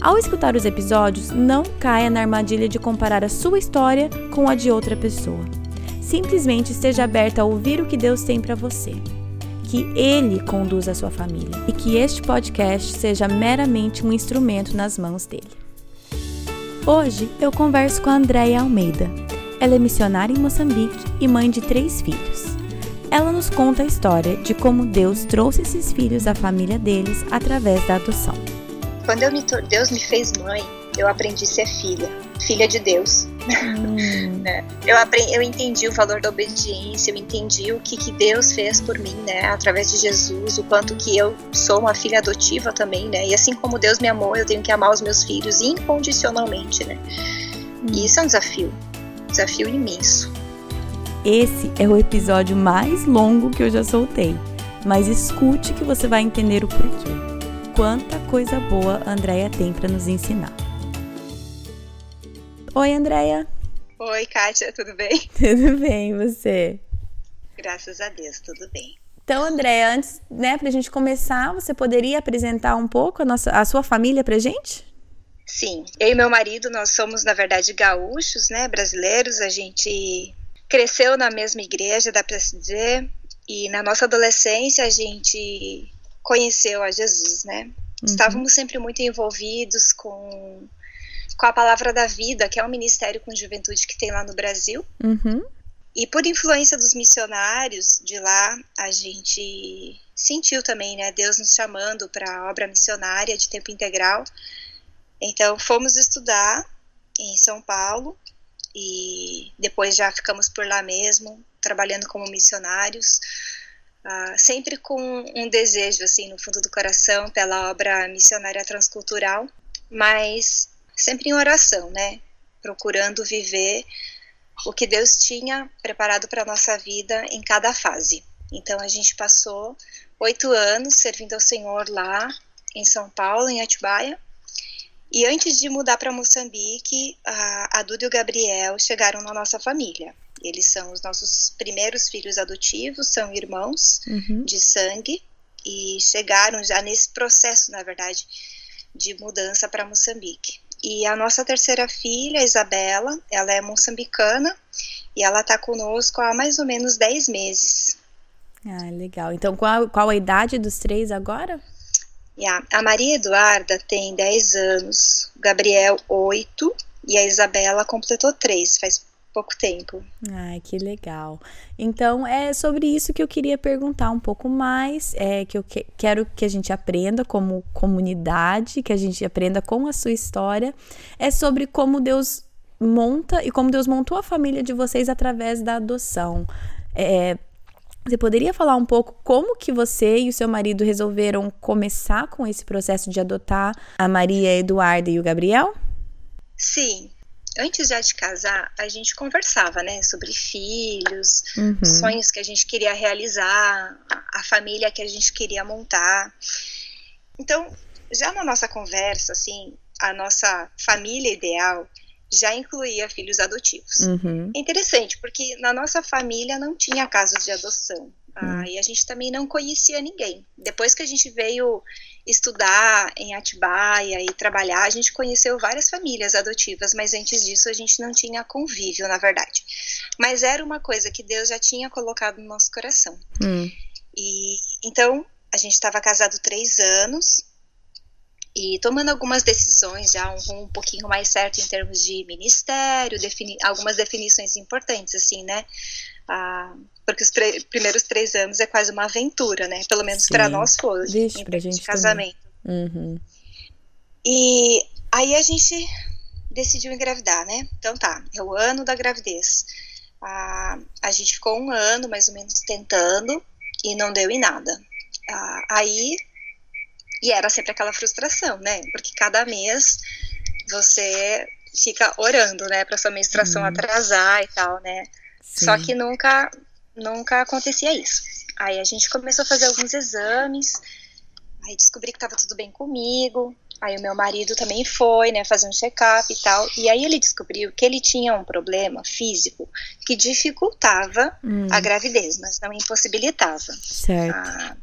Ao escutar os episódios, não caia na armadilha de comparar a sua história com a de outra pessoa. Simplesmente esteja aberta a ouvir o que Deus tem para você. Que Ele conduza a sua família e que este podcast seja meramente um instrumento nas mãos dele. Hoje eu converso com a Andréia Almeida. Ela é missionária em Moçambique e mãe de três filhos. Ela nos conta a história de como Deus trouxe esses filhos à família deles através da adoção. Quando eu me, Deus me fez mãe, eu aprendi a ser filha, filha de Deus. Hum. Né? eu, aprendi, eu entendi o valor da obediência, eu entendi o que, que Deus fez por mim, né, através de Jesus, o quanto que eu sou uma filha adotiva também, né, e assim como Deus me amou, eu tenho que amar os meus filhos incondicionalmente, né. Hum. E isso é um desafio, um desafio imenso. Esse é o episódio mais longo que eu já soltei, mas escute que você vai entender o porquê. Quanta coisa boa a Andrea tem para nos ensinar. Oi, Andrea. Oi, Kátia, tudo bem? Tudo bem, você? Graças a Deus, tudo bem. Então, Andréia, antes, né, pra gente começar, você poderia apresentar um pouco a, nossa, a sua família pra gente? Sim, eu e meu marido, nós somos, na verdade, gaúchos, né, brasileiros, a gente cresceu na mesma igreja, dá para se dizer, e na nossa adolescência a gente conheceu a Jesus, né? Uhum. Estávamos sempre muito envolvidos com, com a Palavra da Vida, que é um ministério com juventude que tem lá no Brasil. Uhum. E por influência dos missionários de lá, a gente sentiu também, né, Deus nos chamando para a obra missionária de tempo integral. Então fomos estudar em São Paulo e depois já ficamos por lá mesmo, trabalhando como missionários, uh, sempre com um desejo, assim, no fundo do coração, pela obra missionária transcultural, mas sempre em oração, né? Procurando viver o que Deus tinha preparado para a nossa vida em cada fase. Então a gente passou oito anos servindo ao Senhor lá em São Paulo, em Atibaia, e antes de mudar para Moçambique, a, a Duda e o Gabriel chegaram na nossa família. Eles são os nossos primeiros filhos adotivos, são irmãos uhum. de sangue e chegaram já nesse processo, na verdade, de mudança para Moçambique. E a nossa terceira filha, Isabela, ela é moçambicana e ela está conosco há mais ou menos 10 meses. Ah, legal. Então, qual, qual a idade dos três agora? Yeah. A Maria Eduarda tem 10 anos, Gabriel 8 e a Isabela completou 3, faz pouco tempo. Ai, que legal. Então, é sobre isso que eu queria perguntar um pouco mais, é que eu que, quero que a gente aprenda como comunidade, que a gente aprenda com a sua história, é sobre como Deus monta e como Deus montou a família de vocês através da adoção. É, você poderia falar um pouco como que você e o seu marido resolveram começar com esse processo de adotar a Maria Eduarda e o Gabriel? Sim. Antes já de casar, a gente conversava, né, sobre filhos, uhum. sonhos que a gente queria realizar, a família que a gente queria montar. Então, já na nossa conversa, assim, a nossa família ideal já incluía filhos adotivos. Uhum. É interessante, porque na nossa família não tinha casos de adoção. Ah, uhum. e a gente também não conhecia ninguém. Depois que a gente veio estudar em Atibaia e trabalhar, a gente conheceu várias famílias adotivas, mas antes disso a gente não tinha convívio, na verdade. Mas era uma coisa que Deus já tinha colocado no nosso coração. Uhum. E então a gente estava casado três anos, e tomando algumas decisões já um rumo um pouquinho mais certo em termos de ministério, defini algumas definições importantes, assim, né? Ah, porque os primeiros três anos é quase uma aventura, né? Pelo menos para nós foi, Vixe, pra gente de casamento. Uhum. E aí a gente decidiu engravidar, né? Então tá, é o ano da gravidez. Ah, a gente ficou um ano mais ou menos tentando e não deu em nada. Ah, aí e era sempre aquela frustração, né? Porque cada mês você fica orando, né, para sua menstruação uhum. atrasar e tal, né? Sim. Só que nunca, nunca acontecia isso. Aí a gente começou a fazer alguns exames, aí descobri que tava tudo bem comigo. Aí o meu marido também foi, né, fazer um check-up e tal. E aí ele descobriu que ele tinha um problema físico que dificultava hum. a gravidez, mas não impossibilitava. Certo. Ah,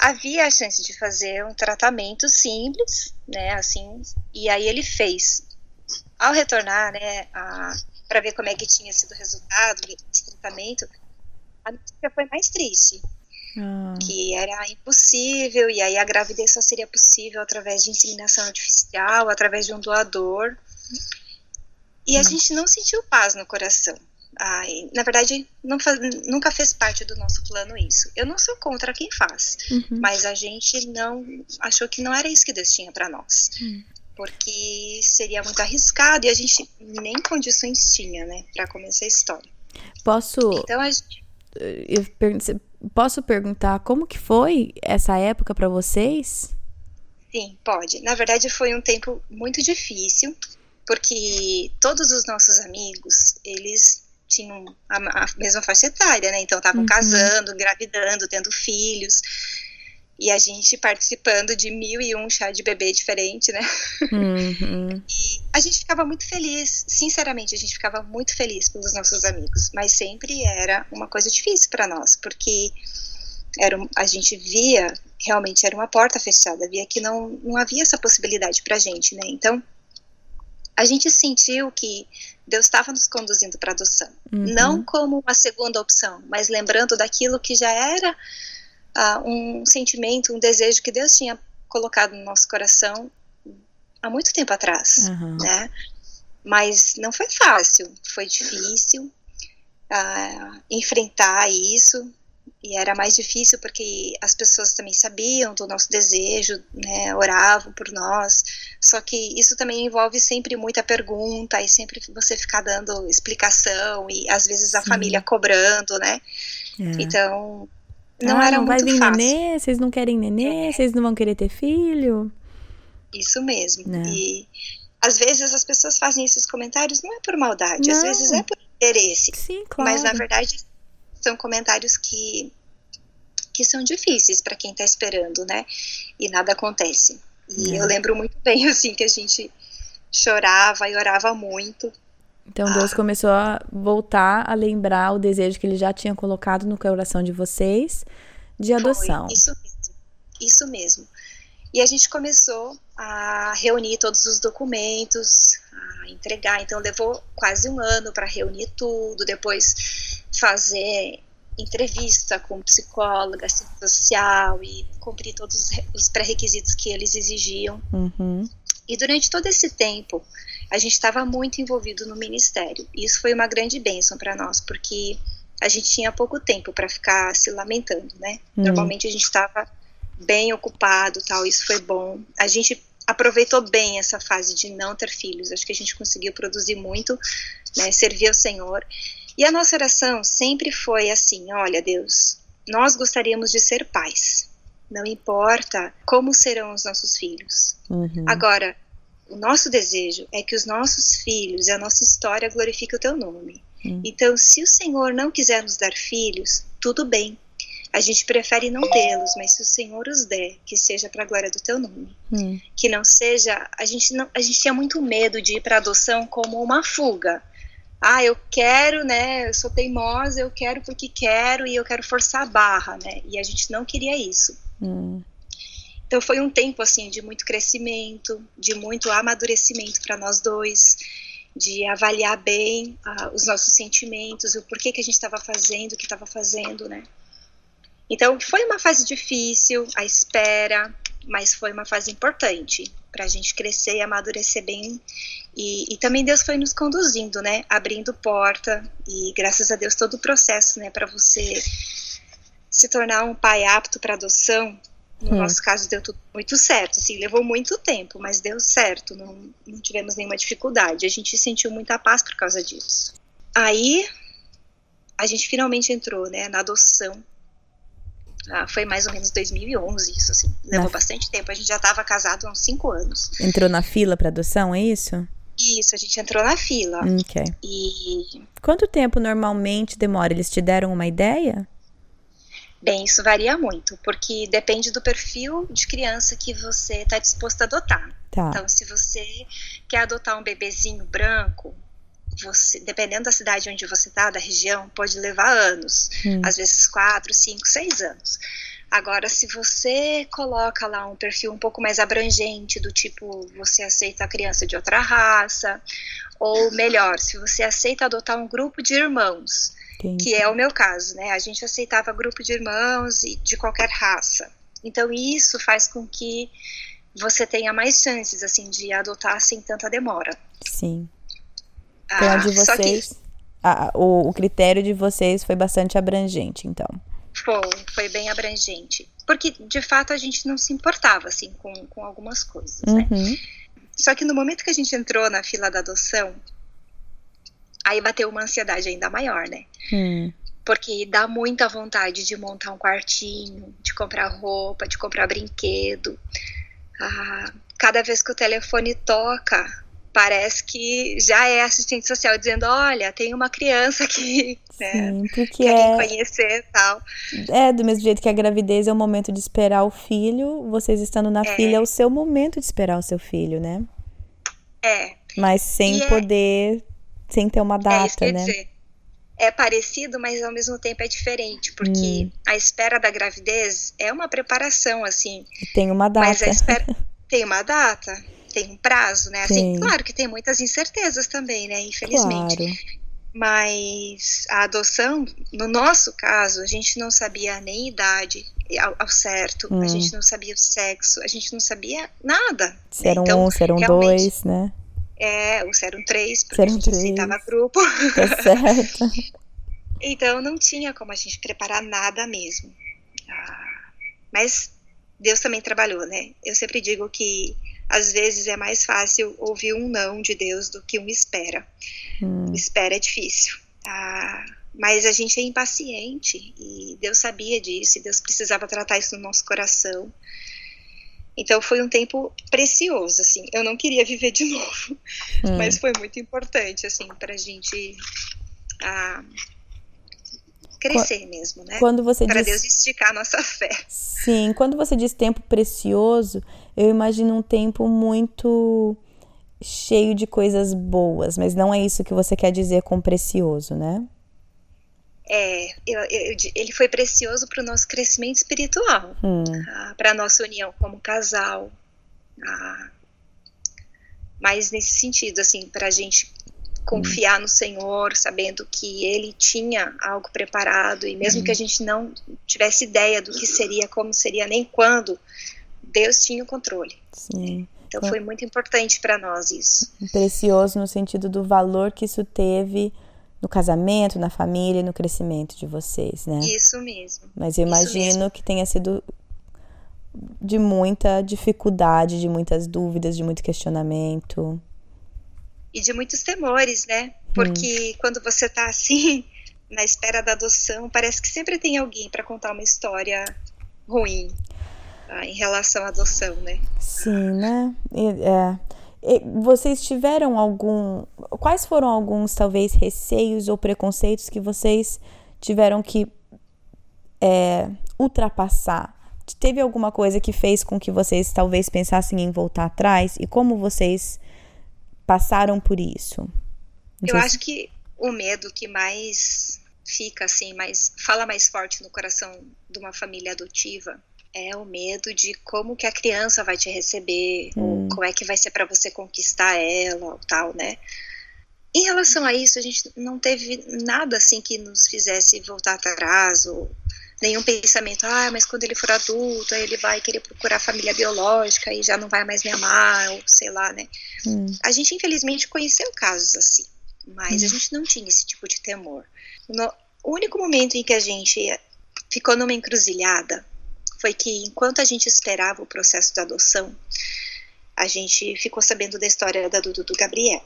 havia a chance de fazer um tratamento simples, né, assim, e aí ele fez. Ao retornar, né, para ver como é que tinha sido o resultado desse tratamento, a notícia foi mais triste. Ah. Que era impossível, e aí a gravidez só seria possível através de inseminação artificial, através de um doador. E a hum. gente não sentiu paz no coração. Ai, na verdade, faz, nunca fez parte do nosso plano isso. Eu não sou contra quem faz, uhum. mas a gente não achou que não era isso que Deus tinha para nós. Uhum. Porque seria muito arriscado e a gente nem condições tinha, né, para começar a história. Posso. Então a gente. Eu posso perguntar como que foi essa época para vocês? Sim, pode. Na verdade, foi um tempo muito difícil, porque todos os nossos amigos, eles tinham a, a mesma faixa etária, né? Então estavam uhum. casando, engravidando, tendo filhos. E a gente participando de mil e um chá de bebê diferente, né? Uhum. E a gente ficava muito feliz, sinceramente, a gente ficava muito feliz pelos nossos amigos, mas sempre era uma coisa difícil para nós, porque era, a gente via, realmente era uma porta fechada, via que não, não havia essa possibilidade para a gente, né? Então, a gente sentiu que Deus estava nos conduzindo para adoção, uhum. não como uma segunda opção, mas lembrando daquilo que já era uh, um sentimento, um desejo que Deus tinha colocado no nosso coração há muito tempo atrás, uhum. né? Mas não foi fácil, foi difícil uh, enfrentar isso, e era mais difícil porque as pessoas também sabiam do nosso desejo, né, oravam por nós. Só que isso também envolve sempre muita pergunta e sempre você ficar dando explicação e às vezes a Sim. família cobrando, né? É. Então não ah, era não muito vai vir fácil. nenê, vocês não querem nenê, é. vocês não vão querer ter filho. Isso mesmo. É. E às vezes as pessoas fazem esses comentários não é por maldade, não. às vezes é por interesse. Sim, claro. Mas na verdade são comentários que, que são difíceis para quem está esperando, né? E nada acontece. E é. eu lembro muito bem, assim, que a gente chorava e orava muito. Então Deus ah. começou a voltar a lembrar o desejo que ele já tinha colocado no coração de vocês de adoção. Foi, isso mesmo. Isso mesmo. E a gente começou a reunir todos os documentos, a entregar. Então levou quase um ano para reunir tudo, depois fazer entrevista com psicóloga, assistente social e cumprir todos os pré-requisitos que eles exigiam. Uhum. E durante todo esse tempo, a gente estava muito envolvido no ministério. E isso foi uma grande bênção para nós, porque a gente tinha pouco tempo para ficar se lamentando, né? Uhum. Normalmente a gente estava bem ocupado, tal. Isso foi bom. A gente aproveitou bem essa fase de não ter filhos. Acho que a gente conseguiu produzir muito, né? Servir ao Senhor. E a nossa oração sempre foi assim: olha, Deus, nós gostaríamos de ser pais. Não importa como serão os nossos filhos. Uhum. Agora, o nosso desejo é que os nossos filhos e a nossa história glorifiquem o teu nome. Uhum. Então, se o Senhor não quiser nos dar filhos, tudo bem. A gente prefere não tê-los, mas se o Senhor os der, que seja para a glória do teu nome. Uhum. Que não seja. A gente, não, a gente tinha muito medo de ir para adoção como uma fuga ah, eu quero, né? Eu sou teimosa, eu quero porque quero e eu quero forçar a barra, né? E a gente não queria isso. Hum. Então foi um tempo assim de muito crescimento, de muito amadurecimento para nós dois, de avaliar bem uh, os nossos sentimentos, o porquê que a gente estava fazendo, o que estava fazendo, né? Então foi uma fase difícil, a espera, mas foi uma fase importante para a gente crescer e amadurecer bem. E, e, também Deus foi nos conduzindo, né? Abrindo porta e graças a Deus todo o processo, né? Para você se tornar um pai apto para adoção. No hum. nosso caso deu tudo muito certo, assim, levou muito tempo, mas deu certo, não, não tivemos nenhuma dificuldade. A gente sentiu muita paz por causa disso. Aí a gente finalmente entrou, né, na adoção ah, foi mais ou menos 2011, isso assim. Levou na... bastante tempo. A gente já estava casado há uns cinco anos. Entrou na fila para adoção, é isso? Isso, a gente entrou na fila. Ok. E, Quanto tempo normalmente demora? Eles te deram uma ideia? bem, isso varia muito, porque depende do perfil de criança que você está disposto a adotar. Tá. Então, se você quer adotar um bebezinho branco, você, dependendo da cidade onde você está, da região, pode levar anos. Hum. Às vezes quatro, cinco, seis anos. Agora, se você coloca lá um perfil um pouco mais abrangente, do tipo você aceita a criança de outra raça, ou melhor, se você aceita adotar um grupo de irmãos, Entendi. que é o meu caso, né? A gente aceitava grupo de irmãos e de qualquer raça. Então isso faz com que você tenha mais chances assim de adotar sem tanta demora. Sim. A Ah, de só que vocês. a- o, o critério de vocês foi bastante abrangente, então. foi, foi bem abrangente, porque de fato a gente não se importava assim com, com algumas coisas, né? Uhum. Só que no momento que a gente entrou na fila da adoção, aí bateu uma ansiedade ainda maior, né? Hum. Porque dá muita vontade de montar um quartinho, de comprar roupa, de comprar brinquedo. Ah, cada vez que o telefone toca, parece que já é assistente social dizendo: Olha, tem uma criança aqui, né? Sim, porque é, conhecer e tal. é do mesmo jeito que a gravidez é o momento de esperar o filho, vocês estando na É. filha é o seu momento de esperar o seu filho, né? É, Mas sem E é- poder, sem ter uma é data, ia né? dizer. É parecido, mas ao mesmo tempo é diferente, porque Hum. a espera da gravidez é uma preparação, assim, Tem uma Mas data. a espera tem uma data, tem um prazo, né? Assim, claro que tem muitas incertezas também, né? Infelizmente. Claro. Mas a adoção, no nosso caso, a gente não sabia nem idade ao, ao certo, Hum. a gente não sabia o sexo, a gente não sabia nada. Se eram Então, um, se eram dois, né? É, ou se eram três, porque eram a gente aceitava grupo. Tá certo. Então não tinha como a gente preparar nada mesmo. Ah, mas Deus também trabalhou, né? Eu sempre digo que às vezes é mais fácil ouvir um não de Deus do que um espera. Hum, espera é difícil. Ah, mas a gente é impaciente e Deus sabia disso e Deus precisava tratar isso no nosso coração. Então foi um tempo precioso, assim. Eu não queria viver de novo, hum. mas foi muito importante, assim, para a gente ah, crescer mesmo, né? Quando você Para diz Deus esticar a nossa fé. Sim, quando você diz tempo precioso, eu imagino um tempo muito cheio de coisas boas, mas não é isso que você quer dizer com precioso, né? É, eu- eu- ele foi precioso para o nosso crescimento espiritual, Hum, para a nossa união como casal. ah, mas nesse sentido, assim, para a gente confiar no Senhor, sabendo que Ele tinha algo preparado, e mesmo que a gente não tivesse ideia do que seria, como seria, nem quando, Deus tinha o controle. sim. Então foi muito importante para nós isso. Precioso no sentido do valor que isso teve no casamento, na família e no crescimento de vocês, né? Isso mesmo. Mas eu imagino que tenha sido de muita dificuldade, de muitas dúvidas, de muito questionamento. E de muitos temores, né? Porque quando você tá assim, na espera da adoção, parece que sempre tem alguém para contar uma história ruim ah, em relação à adoção, né? Sim, né? É. Vocês tiveram algum. Quais foram alguns, talvez, receios ou preconceitos que vocês tiveram que é, ultrapassar? Teve alguma coisa que fez com que vocês talvez pensassem em voltar atrás? E como vocês passaram por isso? Não Eu sei se- acho que o medo que mais fica assim, mais fala mais forte no coração de uma família adotiva é o medo de como que a criança vai te receber, Hum. ou como é que vai ser para você conquistar ela, ou tal, né? Em relação a isso, a gente não teve nada assim que nos fizesse voltar atrás, ou nenhum pensamento, ah, mas quando ele for adulto, aí ele vai querer procurar a família biológica e já não vai mais me amar, ou sei lá, né? Hum, A gente, infelizmente, conheceu casos assim, mas a gente não tinha esse tipo de temor. No- o único momento em que a gente ficou numa encruzilhada foi que, enquanto a gente esperava o processo da adoção, a gente ficou sabendo da história da Dudu do Gabriel.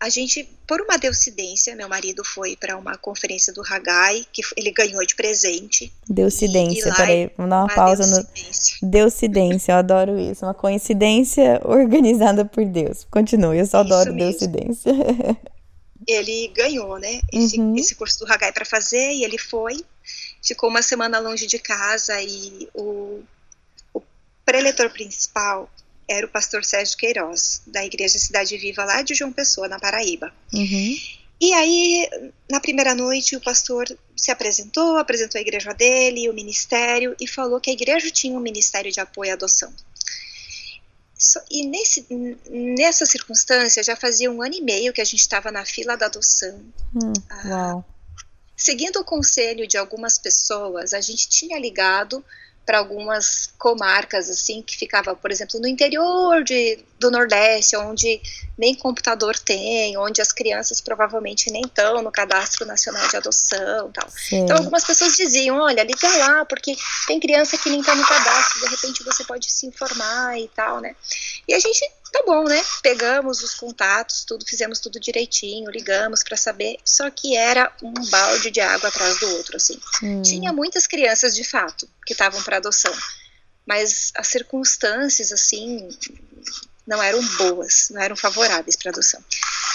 A gente, por uma deucidência, meu marido foi para uma conferência do Hagai, que ele ganhou de presente. Deucidência, peraí, vamos dar uma, uma pausa deucidência. no. Deucidência, eu adoro isso. Uma coincidência organizada por Deus. Continue, eu só adoro deucidência. Ele ganhou, né, esse, uhum. esse curso do Hagai para fazer, e ele foi. Ficou uma semana longe de casa e o, o preletor principal era o pastor Sérgio Queiroz, da Igreja Cidade Viva, lá de João Pessoa, na Paraíba. Uhum. E aí, na primeira noite, o pastor se apresentou, apresentou a igreja dele, o ministério, e falou que a igreja tinha um ministério de apoio à adoção. E nesse, nessa circunstância, já fazia um ano e meio que a gente estava na fila da adoção. Hum, ah, seguindo o conselho de algumas pessoas, a gente tinha ligado para algumas comarcas assim que ficava, por exemplo, no interior de, do Nordeste, onde nem computador tem, onde as crianças provavelmente nem estão no cadastro nacional de adoção, tal. Sim. Então algumas pessoas diziam, olha, liga lá, porque tem criança que nem está no cadastro, de repente você pode se informar e tal, né? E a gente tá bom, né? Pegamos os contatos, tudo, fizemos tudo direitinho, ligamos para saber, só que era um balde de água atrás do outro, assim. Hum. Tinha muitas crianças, de fato, que estavam para adoção, mas as circunstâncias, assim, não eram boas, não eram favoráveis para adoção.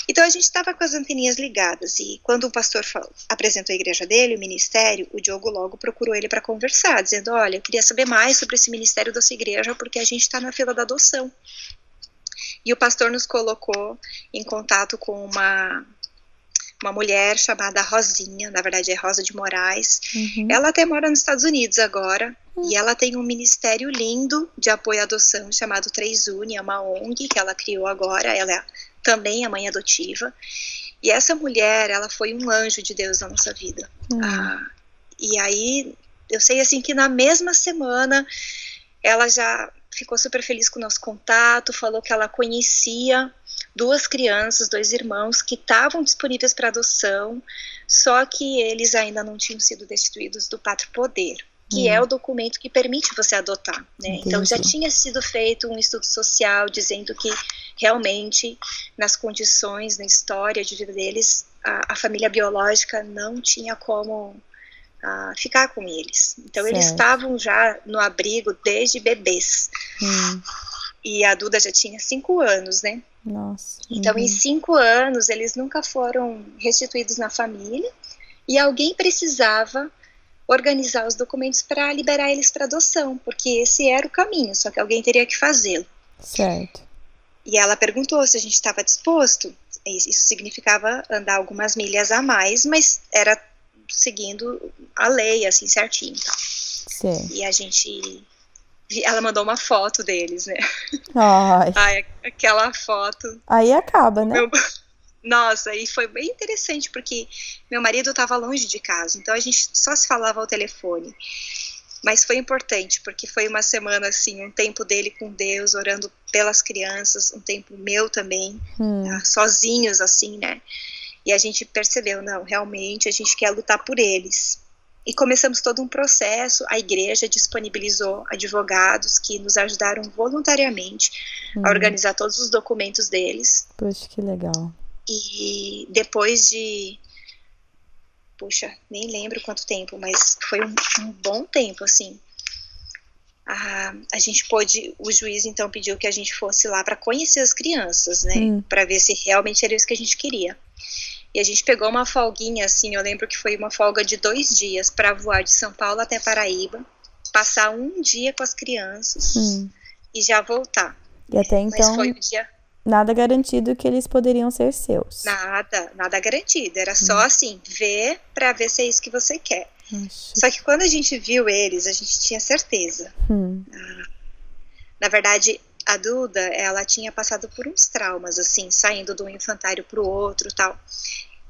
Então a gente estava com as anteninhas ligadas e quando o pastor falou, apresentou a igreja dele, o ministério, o Diogo logo procurou ele para conversar, dizendo: Olha, eu queria saber mais sobre esse ministério da sua igreja porque a gente está na fila da adoção. E o pastor nos colocou em contato com uma uma mulher chamada Rosinha, na verdade é Rosa de Moraes. Uhum. Ela até mora nos Estados Unidos agora uhum. e ela tem um ministério lindo de apoio à adoção chamado Três Uni, é uma ONG que ela criou agora. Ela é também a mãe adotiva. E essa mulher, ela foi um anjo de Deus na nossa vida. Uhum. Ah, e aí, eu sei assim que na mesma semana ela já ficou super feliz com o nosso contato, falou que ela conhecia duas crianças, dois irmãos que estavam disponíveis para adoção, só que eles ainda não tinham sido destituídos do pátrio poder, que hum. é o documento que permite você adotar. Né? Então já tinha sido feito um estudo social dizendo que realmente nas condições, na história de vida deles, a, a família biológica não tinha como a ficar com eles. Então certo. eles estavam já no abrigo desde bebês. Hum. E a Duda já tinha cinco anos, né? Nossa. Então uhum. em cinco anos eles nunca foram restituídos na família e alguém precisava organizar os documentos para liberar eles para adoção, porque esse era o caminho, só que alguém teria que fazê-lo. Certo. E ela perguntou se a gente estava disposto. Isso significava andar algumas milhas a mais, mas era seguindo a lei, assim, certinho. Tá? Sim. E a gente. Ela mandou uma foto deles, né? Ai. Ai aquela foto. Aí acaba, né? Meu... Nossa, e foi bem interessante, porque meu marido estava longe de casa, então a gente só se falava ao telefone. Mas foi importante, porque foi uma semana, assim, um tempo dele com Deus, orando pelas crianças, um tempo meu também, hum. tá? sozinhos, assim, né? E a gente percebeu, não, realmente a gente quer lutar por eles. E começamos todo um processo, a igreja disponibilizou advogados que nos ajudaram voluntariamente a uhum. organizar todos os documentos deles. Poxa, que legal. E depois de. Puxa, nem lembro quanto tempo, mas foi um, um bom tempo, assim. A, a, gente pôde, o juiz então pediu que a gente fosse lá para conhecer as crianças, né? Hum. Para ver se realmente era isso que a gente queria. E a gente pegou uma folguinha, assim, eu lembro que foi uma folga de dois dias para voar de São Paulo até Paraíba, passar um dia com as crianças hum. e já voltar. E até então, dia... nada garantido que eles poderiam ser seus. Nada, nada garantido. Era hum. só assim, ver para ver se é isso que você quer. Só que quando a gente viu eles, a gente tinha certeza. Hum. Ah, na verdade, a Duda, ela tinha passado por uns traumas, assim, saindo de um infantário para o outro tal.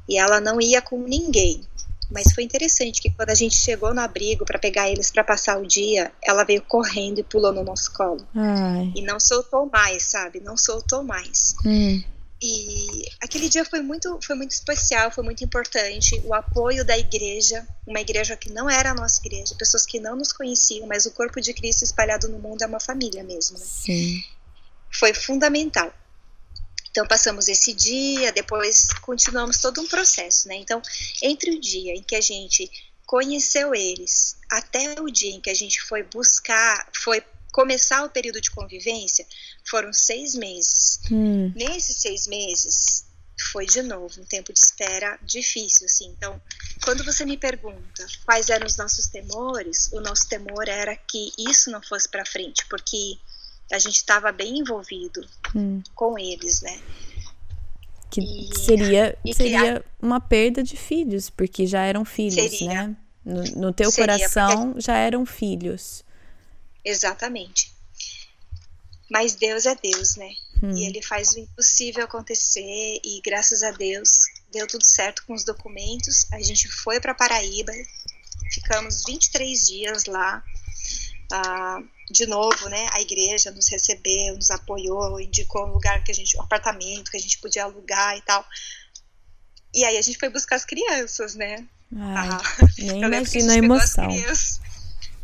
E ela não ia com ninguém. Mas foi interessante que quando a gente chegou no abrigo para pegar eles para passar o dia, ela veio correndo e pulou no nosso colo. Ai. E não soltou mais, sabe? Não soltou mais. Hum. E aquele dia foi muito, foi muito especial, foi muito importante. O apoio da igreja, uma igreja que não era a nossa igreja, pessoas que não nos conheciam, mas o corpo de Cristo espalhado no mundo é uma família mesmo. Né? Sim. Foi fundamental. Então passamos esse dia, depois continuamos todo um processo, né? Então, entre o dia em que a gente conheceu eles até o dia em que a gente foi buscar, foi começar o período de convivência, foram seis meses. Hum. Nesses seis meses, foi de novo um tempo de espera difícil, assim. Então, quando você me pergunta quais eram os nossos temores, o nosso temor era que isso não fosse para frente, porque a gente estava bem envolvido hum. com eles, né? Que e, seria, e seria que uma perda de filhos, porque já eram filhos, seria. né? No, no teu coração porque... já eram filhos. Exatamente. Mas Deus é Deus, né? Hum. E Ele faz o impossível acontecer e graças a Deus deu tudo certo com os documentos. A gente foi para Paraíba, ficamos 23 dias lá. Ah, de novo, né? A igreja nos recebeu, nos apoiou, indicou um lugar que a gente, um apartamento que a gente podia alugar e tal. E aí a gente foi buscar as crianças, né? Ai, ah, nem imagino a emoção. As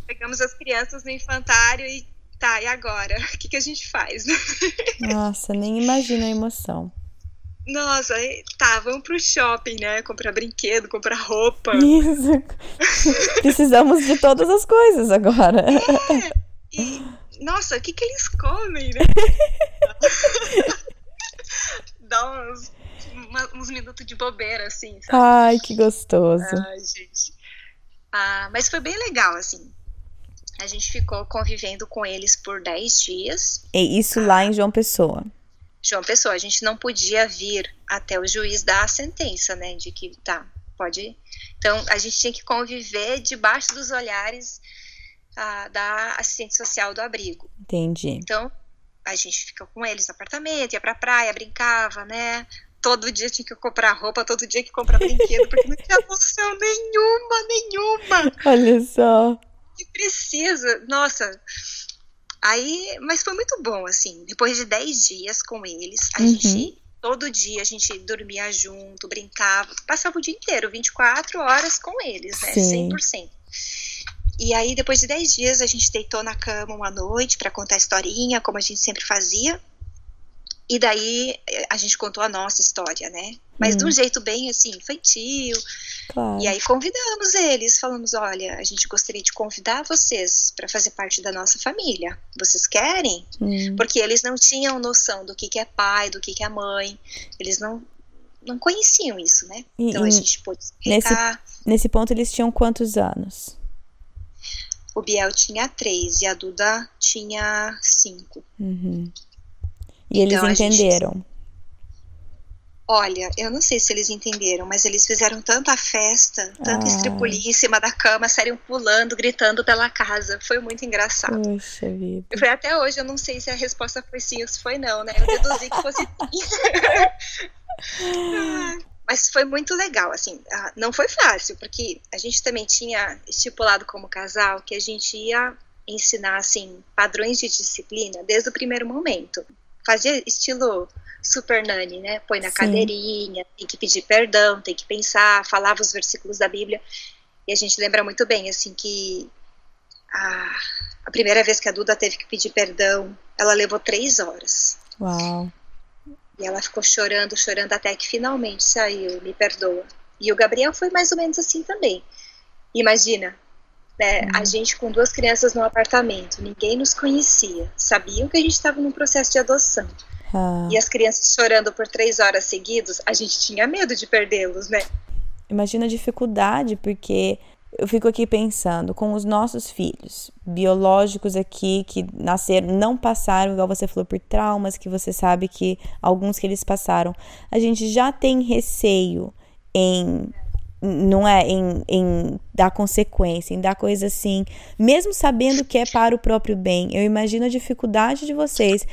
pegamos as crianças no infantário e tá, e agora? O que, que a gente faz? Nossa, nem imagino a emoção. Nossa, tá, vamos pro shopping, né? Comprar brinquedo, comprar roupa. Isso. Precisamos de todas as coisas agora. É. E, nossa, o que, que eles comem, né? Dá uns, uma, uns minutos de bobeira, assim, sabe? Ai, que gostoso. Ai, gente. Ah, mas foi bem legal, assim. A gente ficou convivendo com eles por 10 dias. E isso lá em João Pessoa. João Pessoa, a gente não podia vir até o juiz dar a sentença, né, de que tá, pode. Então a gente tinha que conviver debaixo dos olhares ah, da assistente social do abrigo. Entendi. Então a gente fica com eles no apartamento, ia pra praia, brincava, né? Todo dia tinha que comprar roupa, todo dia que comprar brinquedo, porque não tinha noção nenhuma, nenhuma. Olha só que precisa. Nossa. Aí, mas foi muito bom, assim. Depois de 10 dias com eles, a uhum. gente. Todo dia a gente dormia junto, brincava, passava o dia inteiro, 24 horas com eles, né? Sim. 100%. E aí, depois de 10 dias, a gente deitou na cama uma noite para contar a historinha, como a gente sempre fazia. E daí a gente contou a nossa história, né? Mas hum. de um jeito bem assim, infantil. Claro. E aí convidamos eles, falamos: olha, a gente gostaria de convidar vocês para fazer parte da nossa família. Vocês querem? Hum. Porque eles não tinham noção do que, que é pai, do que, que é mãe. Eles não, não conheciam isso, né? E, então a gente pôde explicar. Nesse, nesse ponto eles tinham quantos anos? O Biel tinha três e a Duda tinha cinco. Uhum. E eles então, entenderam. Gente... Olha, eu não sei se eles entenderam, mas eles fizeram tanta festa, tanta ah. estripulia em cima da cama, saíram pulando, gritando pela casa. Foi muito engraçado. Puxa vida. Foi até hoje, eu não sei se a resposta foi sim ou se foi não, né? Eu deduzi que fosse sim. mas foi muito legal, assim, ah, não foi fácil, porque a gente também tinha estipulado como casal que a gente ia ensinar, assim, padrões de disciplina desde o primeiro momento fazia estilo super nani, né? Põe na Sim. cadeirinha, tem que pedir perdão, tem que pensar, falava os versículos da Bíblia. E a gente lembra muito bem, assim, que a, a primeira vez que a Duda teve que pedir perdão, ela levou três horas. Uau. E ela ficou chorando, chorando até que finalmente saiu, me perdoa. E o Gabriel foi mais ou menos assim também. Imagina, né? Uhum. A gente com duas crianças no apartamento, ninguém nos conhecia, sabiam que a gente estava num processo de adoção. Ah. E as crianças chorando por três horas seguidas, a gente tinha medo de perdê-los, né? Imagina a dificuldade, porque eu fico aqui pensando com os nossos filhos biológicos aqui que nasceram, não passaram, igual você falou, por traumas que você sabe que alguns que eles passaram. A gente já tem receio em não é em, em dar consequência, em dar coisa assim, mesmo sabendo que é para o próprio bem. Eu imagino a dificuldade de vocês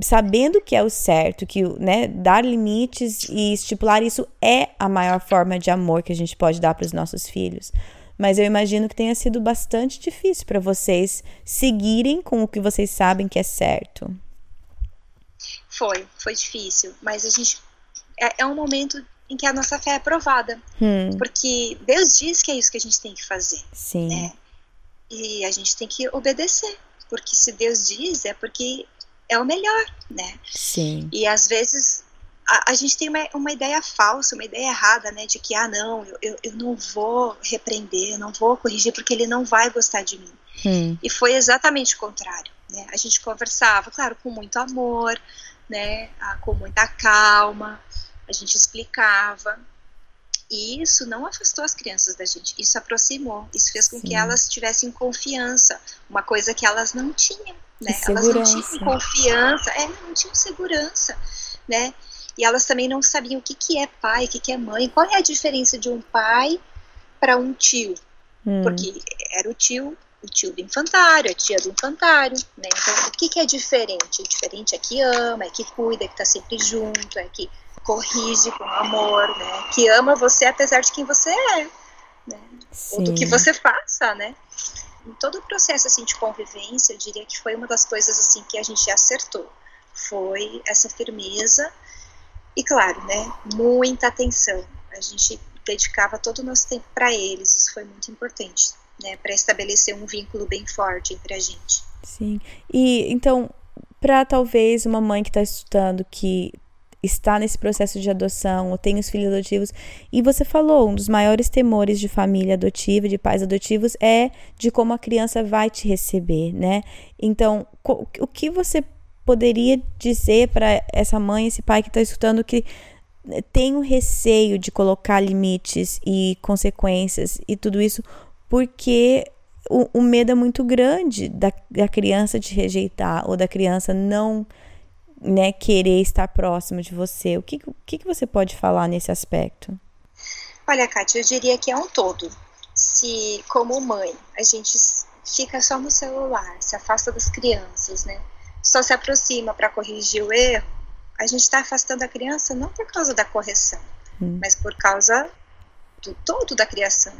sabendo que é o certo, que né, dar limites e estipular isso é a maior forma de amor que a gente pode dar para os nossos filhos. Mas eu imagino que tenha sido bastante difícil para vocês seguirem com o que vocês sabem que é certo. Foi, foi difícil, mas a gente é, é um momento em que a nossa fé é provada. Hum. Porque Deus diz que é isso que a gente tem que fazer. Sim. Né? E a gente tem que obedecer. Porque se Deus diz, é porque é o melhor, né? Sim. E às vezes a, a, gente tem uma, uma ideia falsa, uma ideia errada, né, de que, ah, não, eu, eu não vou repreender, eu não vou corrigir porque ele não vai gostar de mim. Hum. E foi exatamente o contrário, né, a gente conversava, claro, com muito amor, né, com muita calma, a gente explicava, e isso não afastou as crianças da gente, isso aproximou, isso fez com Sim. que elas tivessem confiança, uma coisa que elas não tinham, né, elas não tinham confiança, é, não tinham segurança, né, e elas também não sabiam o que, que é pai, o que, que é mãe, qual é a diferença de um pai para um tio, hum. porque era o tio, o tio do infantário, a tia do infantário, né? Então, o que, que é diferente? O diferente é que ama, é que cuida, é que está sempre junto, é que corrige com amor, né? Que ama você apesar de quem você é, né? Ou do que você faça, né? Em todo o processo assim de convivência, eu diria que foi uma das coisas assim que a gente acertou. Foi essa firmeza e claro, né, muita atenção. A gente dedicava todo o nosso tempo para eles, isso foi muito importante, né, para estabelecer um vínculo bem forte entre a gente. Sim. E então, para talvez uma mãe que está estudando que está nesse processo de adoção ou tem os filhos adotivos. E você falou, um dos maiores temores de família adotiva, de pais adotivos, é de como a criança vai te receber, né? Então, o que você poderia dizer para essa mãe, esse pai que está escutando que tem o receio de colocar limites e consequências e tudo isso, porque o, o medo é muito grande da, da criança te rejeitar ou da criança não né, querer estar próximo de você. O que, o que, você pode falar nesse aspecto? Olha, Kátia, eu diria que é um todo. Se, como mãe, a gente fica só no celular, se afasta das crianças, né? só se aproxima para corrigir o erro, a gente está afastando a criança não por causa da correção, hum. mas por causa do todo da criação.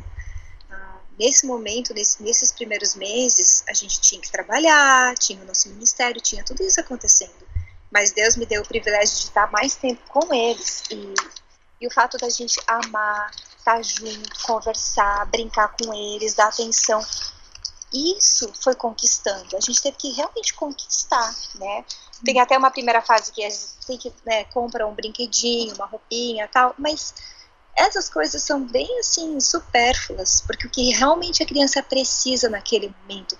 Ah, nesse momento, nesse, nesses primeiros meses, a gente tinha que trabalhar, tinha o nosso ministério, tinha tudo isso acontecendo. Mas Deus me deu o privilégio de estar mais tempo com eles. E, e o fato da gente amar, estar junto, conversar, brincar com eles, dar atenção isso foi conquistando. A gente teve que realmente conquistar, né? Tem até uma primeira fase que a gente tem que né, compra um brinquedinho, uma roupinha, tal, mas essas coisas são bem assim supérfluas, porque o que realmente a criança precisa naquele momento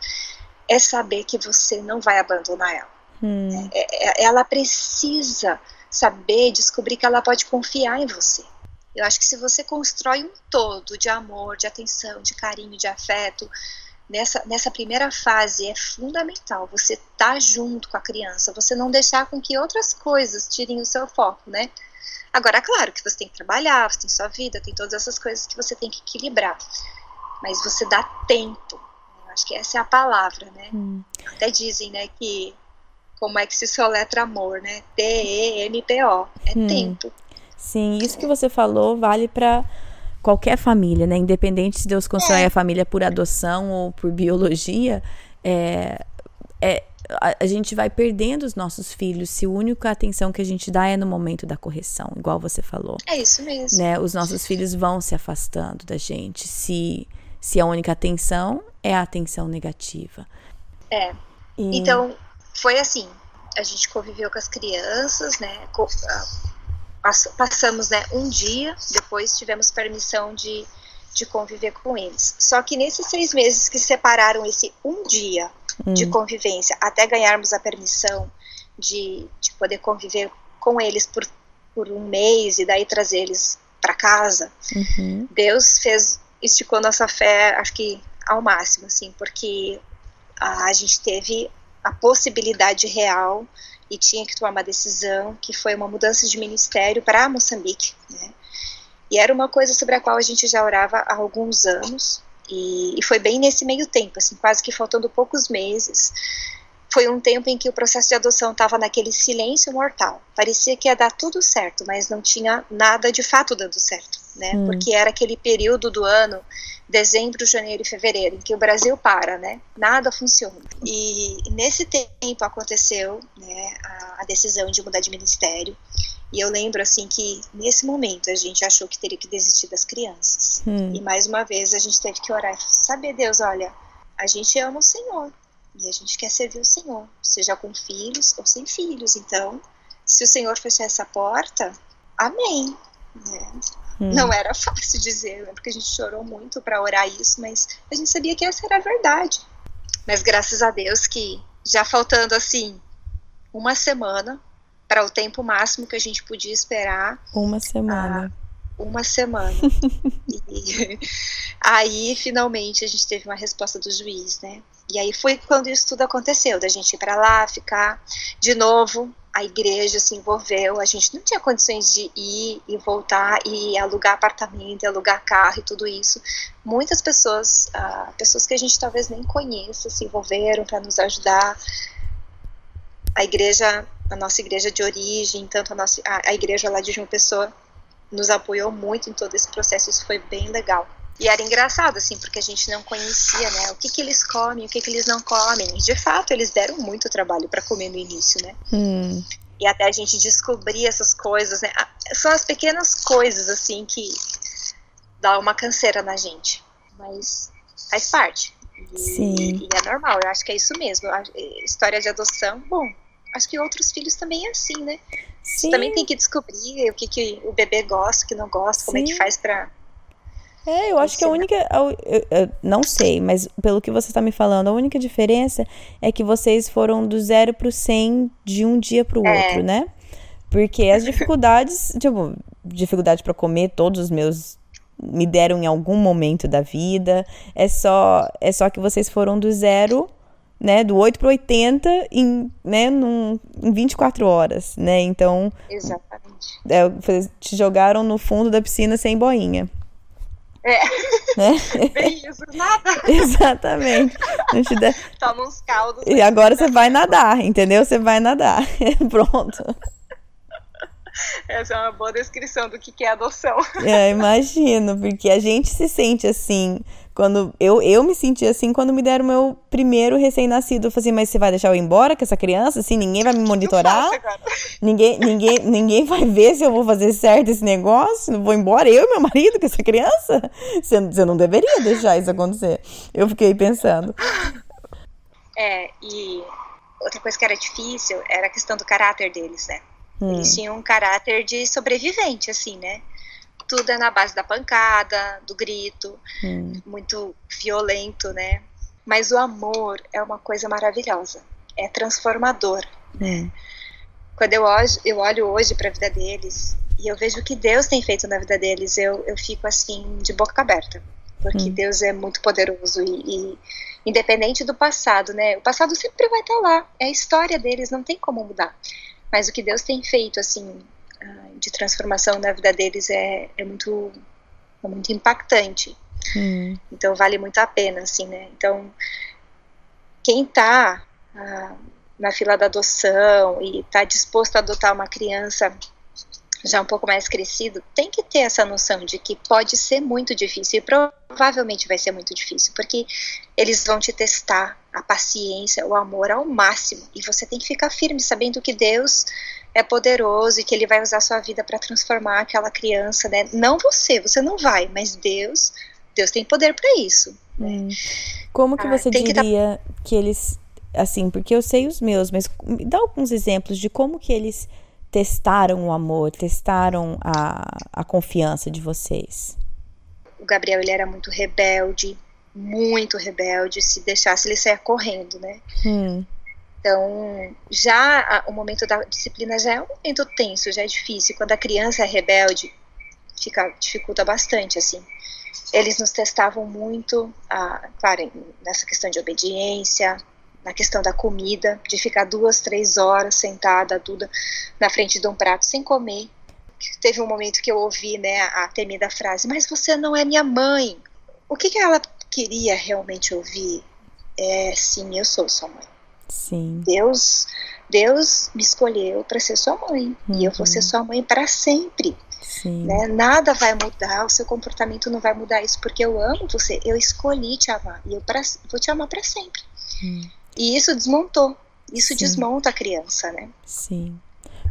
é saber que você não vai abandonar ela. Hum. É, é, ela precisa saber, descobrir que ela pode confiar em você. Eu acho que se você constrói um todo de amor, de atenção, de carinho, de afeto, nessa, nessa primeira fase é fundamental você estar tá junto com a criança, você não deixar com que outras coisas tirem o seu foco, né? Agora, é claro que você tem que trabalhar, você tem sua vida, tem todas essas coisas que você tem que equilibrar, mas você dá tempo. Eu acho que essa é a palavra, né? Hum. Até dizem, né, que como é que se soletra amor, né? T-E-M-P-O, é hum. tempo. Sim, isso que você falou vale para qualquer família, né? Independente se Deus constrói é. a família por adoção ou por biologia, é, é, a, a, gente vai perdendo os nossos filhos se a única atenção que a gente dá é no momento da correção, igual você falou. É isso mesmo. Né? Os nossos filhos vão se afastando da gente se, se a única atenção é a atenção negativa. É. E... Então, foi assim. A gente conviveu com as crianças, né? Com, passamos né, um dia, depois tivemos permissão de, de conviver com eles. Só que nesses seis meses que separaram esse um dia hum. de convivência até ganharmos a permissão de, de poder conviver com eles por, por um mês e daí trazer eles para casa, uhum. Deus fez, esticou nossa fé, acho que ao máximo, assim, porque a, a gente teve a possibilidade real e tinha que tomar uma decisão que foi uma mudança de ministério para Moçambique, né? E era uma coisa sobre a qual a gente já orava há alguns anos e, e foi bem nesse meio tempo, assim, quase que faltando poucos meses. Foi um tempo em que o processo de adoção estava naquele silêncio mortal. Parecia que ia dar tudo certo, mas não tinha nada de fato dando certo, né? Hum. Porque era aquele período do ano dezembro, janeiro e fevereiro, em que o Brasil para, né? Nada funciona. E nesse tempo aconteceu né, a, a decisão de mudar de ministério. E eu lembro assim que nesse momento a gente achou que teria que desistir das crianças. Hum. E mais uma vez a gente teve que orar e saber Deus, olha, a gente ama o Senhor e a gente quer servir o Senhor, seja com filhos ou sem filhos. Então, se o Senhor fechar essa porta, amém. Hum. Não era fácil dizer, né? porque a gente chorou muito para orar isso, mas a gente sabia que essa era a verdade. Mas graças a Deus que já faltando assim uma semana para o tempo máximo que a gente podia esperar. Uma semana. Ah, uma semana. e aí finalmente a gente teve uma resposta do juiz, né? E aí foi quando isso tudo aconteceu, da gente ir para lá, ficar de novo a igreja se envolveu, a gente não tinha condições de ir e voltar e alugar apartamento, e alugar carro e tudo isso. Muitas pessoas, uh, pessoas que a gente talvez nem conheça, se envolveram para nos ajudar. A igreja, a nossa igreja de origem, tanto a, nossa, a, a igreja lá de João Pessoa, nos apoiou muito em todo esse processo, isso foi bem legal. E era engraçado, assim, porque a gente não conhecia, né, o que que eles comem, o que que eles não comem. E, de fato, eles deram muito trabalho para comer no início, né? Hum. E até a gente descobrir essas coisas, né? São as pequenas coisas, assim, que dá uma canseira na gente. Mas faz parte. E, Sim. e é normal, eu acho que é isso mesmo. A história de adoção, bom, acho que outros filhos também é assim, né? Sim. Você também tem que descobrir o que, que o bebê gosta, o que não gosta, como Sim. é que faz para é, eu acho que a única. Eu, eu, não sei, mas pelo que você está me falando, a única diferença é que vocês foram do zero pro 100 de um dia pro é. outro, né? Porque as dificuldades, tipo, dificuldade para comer, todos os meus me deram em algum momento da vida. É só, é só que vocês foram do zero, né, do 8 pro 80 em, né, num, em 24 horas, né? Então, Exatamente. É, te jogaram no fundo da piscina sem boinha. É. Bem isso, nada. Exatamente. Toma uns caldos. E agora você vai nadar, entendeu? Você vai nadar. Pronto. Essa é uma boa descrição do que é adoção. É, imagino, porque a gente se sente assim quando eu, eu me senti assim quando me deram meu primeiro recém-nascido. Eu falei assim, mas você vai deixar eu ir embora com essa criança? Assim, ninguém vai me monitorar? Ninguém, ninguém, ninguém vai ver se eu vou fazer certo esse negócio? Não vou embora, eu e meu marido com essa criança? Você, você não deveria deixar isso acontecer. Eu fiquei pensando. É, e outra coisa que era difícil era a questão do caráter deles, né? Hum. Eles tinham um caráter de sobrevivente, assim, né? tudo é na base da pancada, do grito, hum. muito violento, né? Mas o amor é uma coisa maravilhosa, é transformador. Né? Quando eu olho, eu olho hoje para a vida deles e eu vejo o que Deus tem feito na vida deles, eu, eu fico assim de boca aberta, porque hum. Deus é muito poderoso e, e, independente do passado, né? O passado sempre vai estar lá, é a história deles, não tem como mudar. Mas o que Deus tem feito, assim, de transformação na vida deles é, é muito é muito impactante. Hum. Então vale muito a pena, assim, né? Então quem está ah, na fila da adoção e está disposto a adotar uma criança já um pouco mais crescido, tem que ter essa noção de que pode ser muito difícil e provavelmente vai ser muito difícil, porque eles vão te testar a paciência, o amor ao máximo, e você tem que ficar firme sabendo que Deus é poderoso e que ele vai usar a sua vida para transformar aquela criança, né? Não você, você não vai, mas Deus, Deus tem poder para isso. Né? Hum. Como que ah, você diria que, dar... que eles, assim, porque eu sei os meus, mas me dá alguns exemplos de como que eles testaram o amor, testaram a, a confiança de vocês? O Gabriel, ele era muito rebelde, muito rebelde, se deixasse ele saia correndo, né? Hum. Então, já o momento da disciplina já é um momento tenso, já é difícil. Quando a criança é rebelde, fica, dificulta bastante, assim. Eles nos testavam muito, ah, claro, nessa questão de obediência, na questão da comida, de ficar duas, três horas sentada, Duda, na frente de um prato sem comer. Teve um momento que eu ouvi, né, a temida frase, mas você não é minha mãe. O que, que ela queria realmente ouvir? É, sim, eu sou sua mãe. Sim. Deus, Deus me escolheu para ser sua mãe uhum. e eu vou ser uhum. sua mãe para sempre. Sim. Né? Nada vai mudar, o seu comportamento não vai mudar isso porque eu amo você, eu escolhi te amar e eu pra, vou te amar para sempre. Hum. E isso desmontou, isso Sim. desmonta a criança, né? Sim.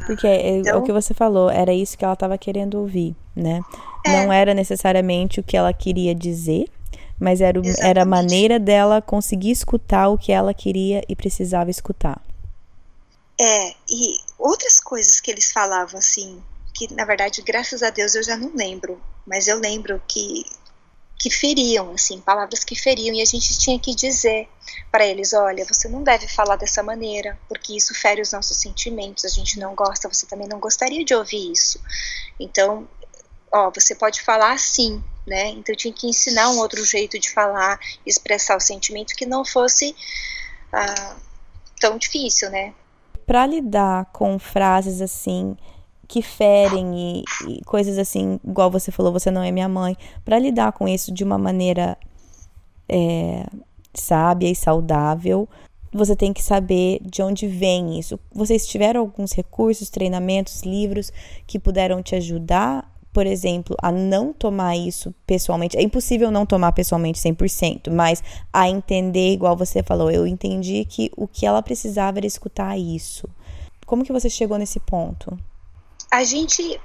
Porque é, então, é o que você falou, era isso que ela estava querendo ouvir, né? É. Não era necessariamente o que ela queria dizer, mas era, era a maneira dela conseguir escutar o que ela queria e precisava escutar. É, e outras coisas que eles falavam assim, que na verdade, graças a Deus, eu já não lembro, mas eu lembro que que feriam, assim, palavras que feriam, e a gente tinha que dizer para eles: olha, você não deve falar dessa maneira, porque isso fere os nossos sentimentos, a gente não gosta, você também não gostaria de ouvir isso. Então, ó, você pode falar assim, né? Então, eu tinha que ensinar um outro jeito de falar, expressar o sentimento que não fosse ah, tão difícil, né? Para lidar com frases assim, que ferem e, e, coisas assim, igual você falou, você não é minha mãe, para lidar com isso de uma maneira é, sábia e saudável, você tem que saber de onde vem isso. Vocês tiveram alguns recursos, treinamentos, livros que puderam te ajudar, por exemplo, a não tomar isso pessoalmente. É impossível não tomar pessoalmente 100%, mas a entender, igual você falou, eu entendi que o que ela precisava era escutar isso. Como que você chegou nesse ponto? A gente.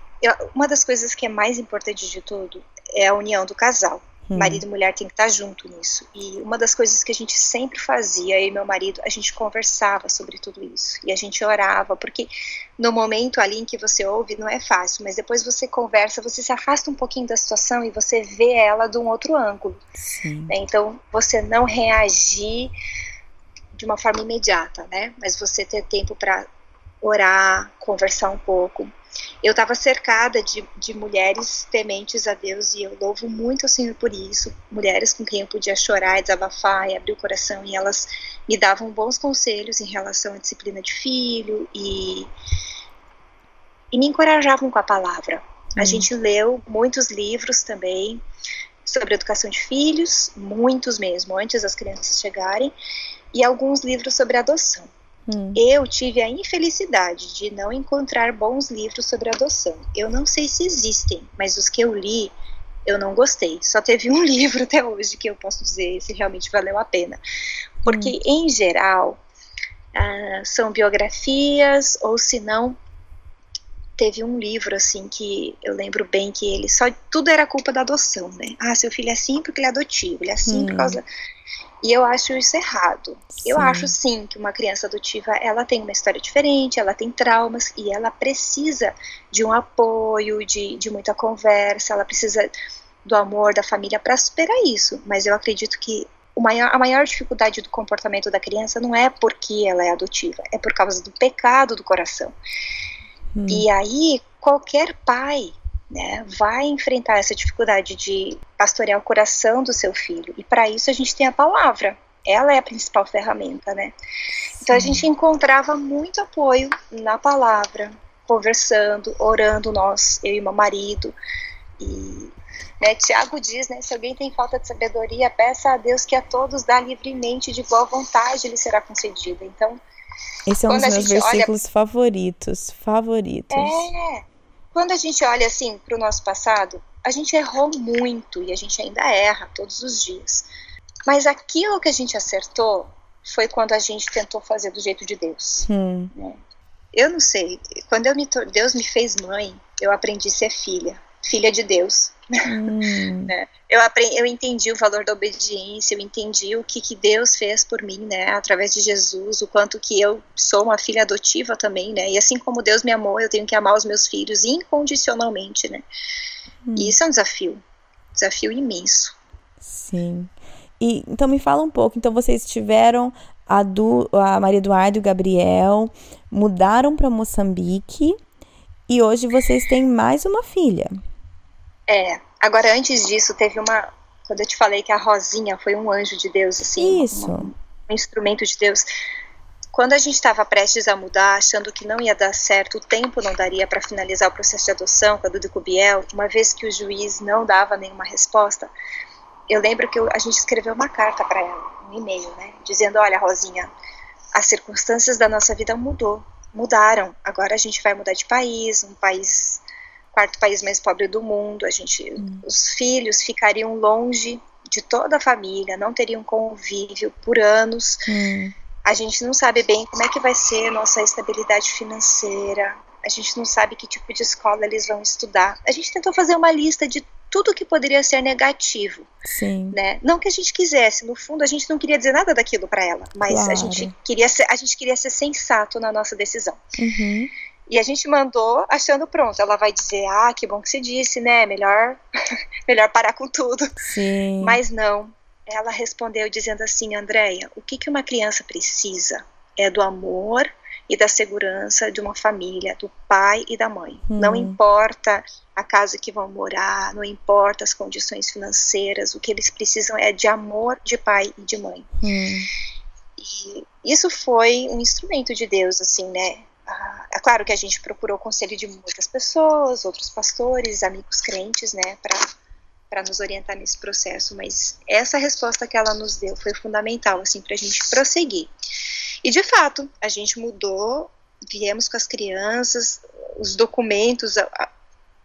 Uma das coisas que é mais importante de tudo é a união do casal. Hum. Marido e mulher tem que estar junto nisso. E uma das coisas que a gente sempre fazia, eu e meu marido, a gente conversava sobre tudo isso. E a gente orava, porque no momento ali em que você ouve não é fácil, mas depois você conversa, você se afasta um pouquinho da situação e você vê ela de um outro ângulo. Né? Então, você não reagir de uma forma imediata, né? Mas você ter tempo para orar, conversar um pouco. Eu estava cercada de, de mulheres tementes a Deus e eu louvo muito o Senhor por isso. Mulheres com quem eu podia chorar, desabafar e abrir o coração e elas me davam bons conselhos em relação à disciplina de filho e, e me encorajavam com a palavra. A uhum. gente leu muitos livros também sobre educação de filhos, muitos mesmo, antes das crianças chegarem, e alguns livros sobre adoção. Hum. Eu tive a infelicidade de não encontrar bons livros sobre adoção. Eu não sei se existem, mas os que eu li, eu não gostei. Só teve um livro até hoje que eu posso dizer se realmente valeu a pena. Porque, hum. em geral, ah, são biografias, ou se não, teve um livro assim que eu lembro bem que ele só tudo era culpa da adoção, né? Ah, seu filho é assim porque ele é adotivo, ele é assim hum. por causa e eu acho isso errado. Sim. Eu acho sim que uma criança adotiva, ela tem uma história diferente, ela tem traumas e ela precisa de um apoio, de, de muita conversa, ela precisa do amor da família para superar isso. Mas eu acredito que maior, a maior dificuldade do comportamento da criança não é porque ela é adotiva, é por causa do pecado do coração. Hum. E aí, qualquer pai né, vai enfrentar essa dificuldade de pastorear o coração do seu filho. E para isso a gente tem a palavra. Ela é a principal ferramenta, né? Sim. Então a gente encontrava muito apoio na palavra, conversando, orando nós, eu e meu marido. E né, Tiago diz, né, se alguém tem falta de sabedoria, peça a Deus que a todos dá livremente, de boa vontade, lhe será concedida. Então, esse é um dos meus versículos olha... favoritos, favoritos. É, quando a gente olha assim para o nosso passado, a gente errou muito e a gente ainda erra todos os dias. Mas aquilo que a gente acertou foi quando a gente tentou fazer do jeito de Deus. Hum. Né? Eu não sei, quando me, Deus me fez mãe, eu aprendi a ser filha filha de Deus. Hum. né? eu, aprendi, eu entendi o valor da obediência, eu entendi o que, que Deus fez por mim, né, através de Jesus, o quanto que eu sou uma filha adotiva também, né, e assim como Deus me amou, eu tenho que amar os meus filhos incondicionalmente, né, hum. e isso é um desafio, desafio imenso. Sim. E, então me fala um pouco, então vocês tiveram a, du, a Maria Eduardo e o Gabriel, mudaram para Moçambique, e hoje vocês têm mais uma filha. É, agora antes disso teve uma, quando eu te falei que a Rosinha foi um anjo de Deus, assim, Isso. Um, um instrumento de Deus. Quando a gente estava prestes a mudar, achando que não ia dar certo, o tempo não daria para finalizar o processo de adoção com a Duda Cubiel, uma vez que o juiz não dava nenhuma resposta, eu lembro que a gente escreveu uma carta para ela, um e-mail, né, dizendo: Olha, Rosinha, as circunstâncias da nossa vida mudou, mudaram. Agora a gente vai mudar de país, um país quarto país mais pobre do mundo, a gente, hum. os filhos ficariam longe de toda a família, não teriam convívio por anos. Hum. A gente não sabe bem como é que vai ser a nossa estabilidade financeira. A gente não sabe que tipo de escola eles vão estudar. A gente tentou fazer uma lista de tudo que poderia ser negativo. Sim. Né? Não que a gente quisesse, no fundo a gente não queria dizer nada daquilo para ela, mas claro. a gente queria ser, a gente queria ser sensato na nossa decisão. Uhum. E a gente mandou achando pronto, ela vai dizer: "Ah, que bom que você disse, né? Melhor melhor parar com tudo". Sim. Mas não. Ela respondeu dizendo assim: "Andréia, o que que uma criança precisa é do amor e da segurança de uma família, do pai e da mãe. Hum. Não importa a casa que vão morar, não importa as condições financeiras, o que eles precisam é de amor de pai e de mãe. Hum. E isso foi um instrumento de Deus, assim, né? Ah, é claro que a gente procurou o conselho de muitas pessoas, outros pastores, amigos crentes, né, para nos orientar nesse processo, mas essa resposta que ela nos deu foi fundamental, assim, para a gente prosseguir. E de fato, a gente mudou, viemos com as crianças, os documentos, a, a,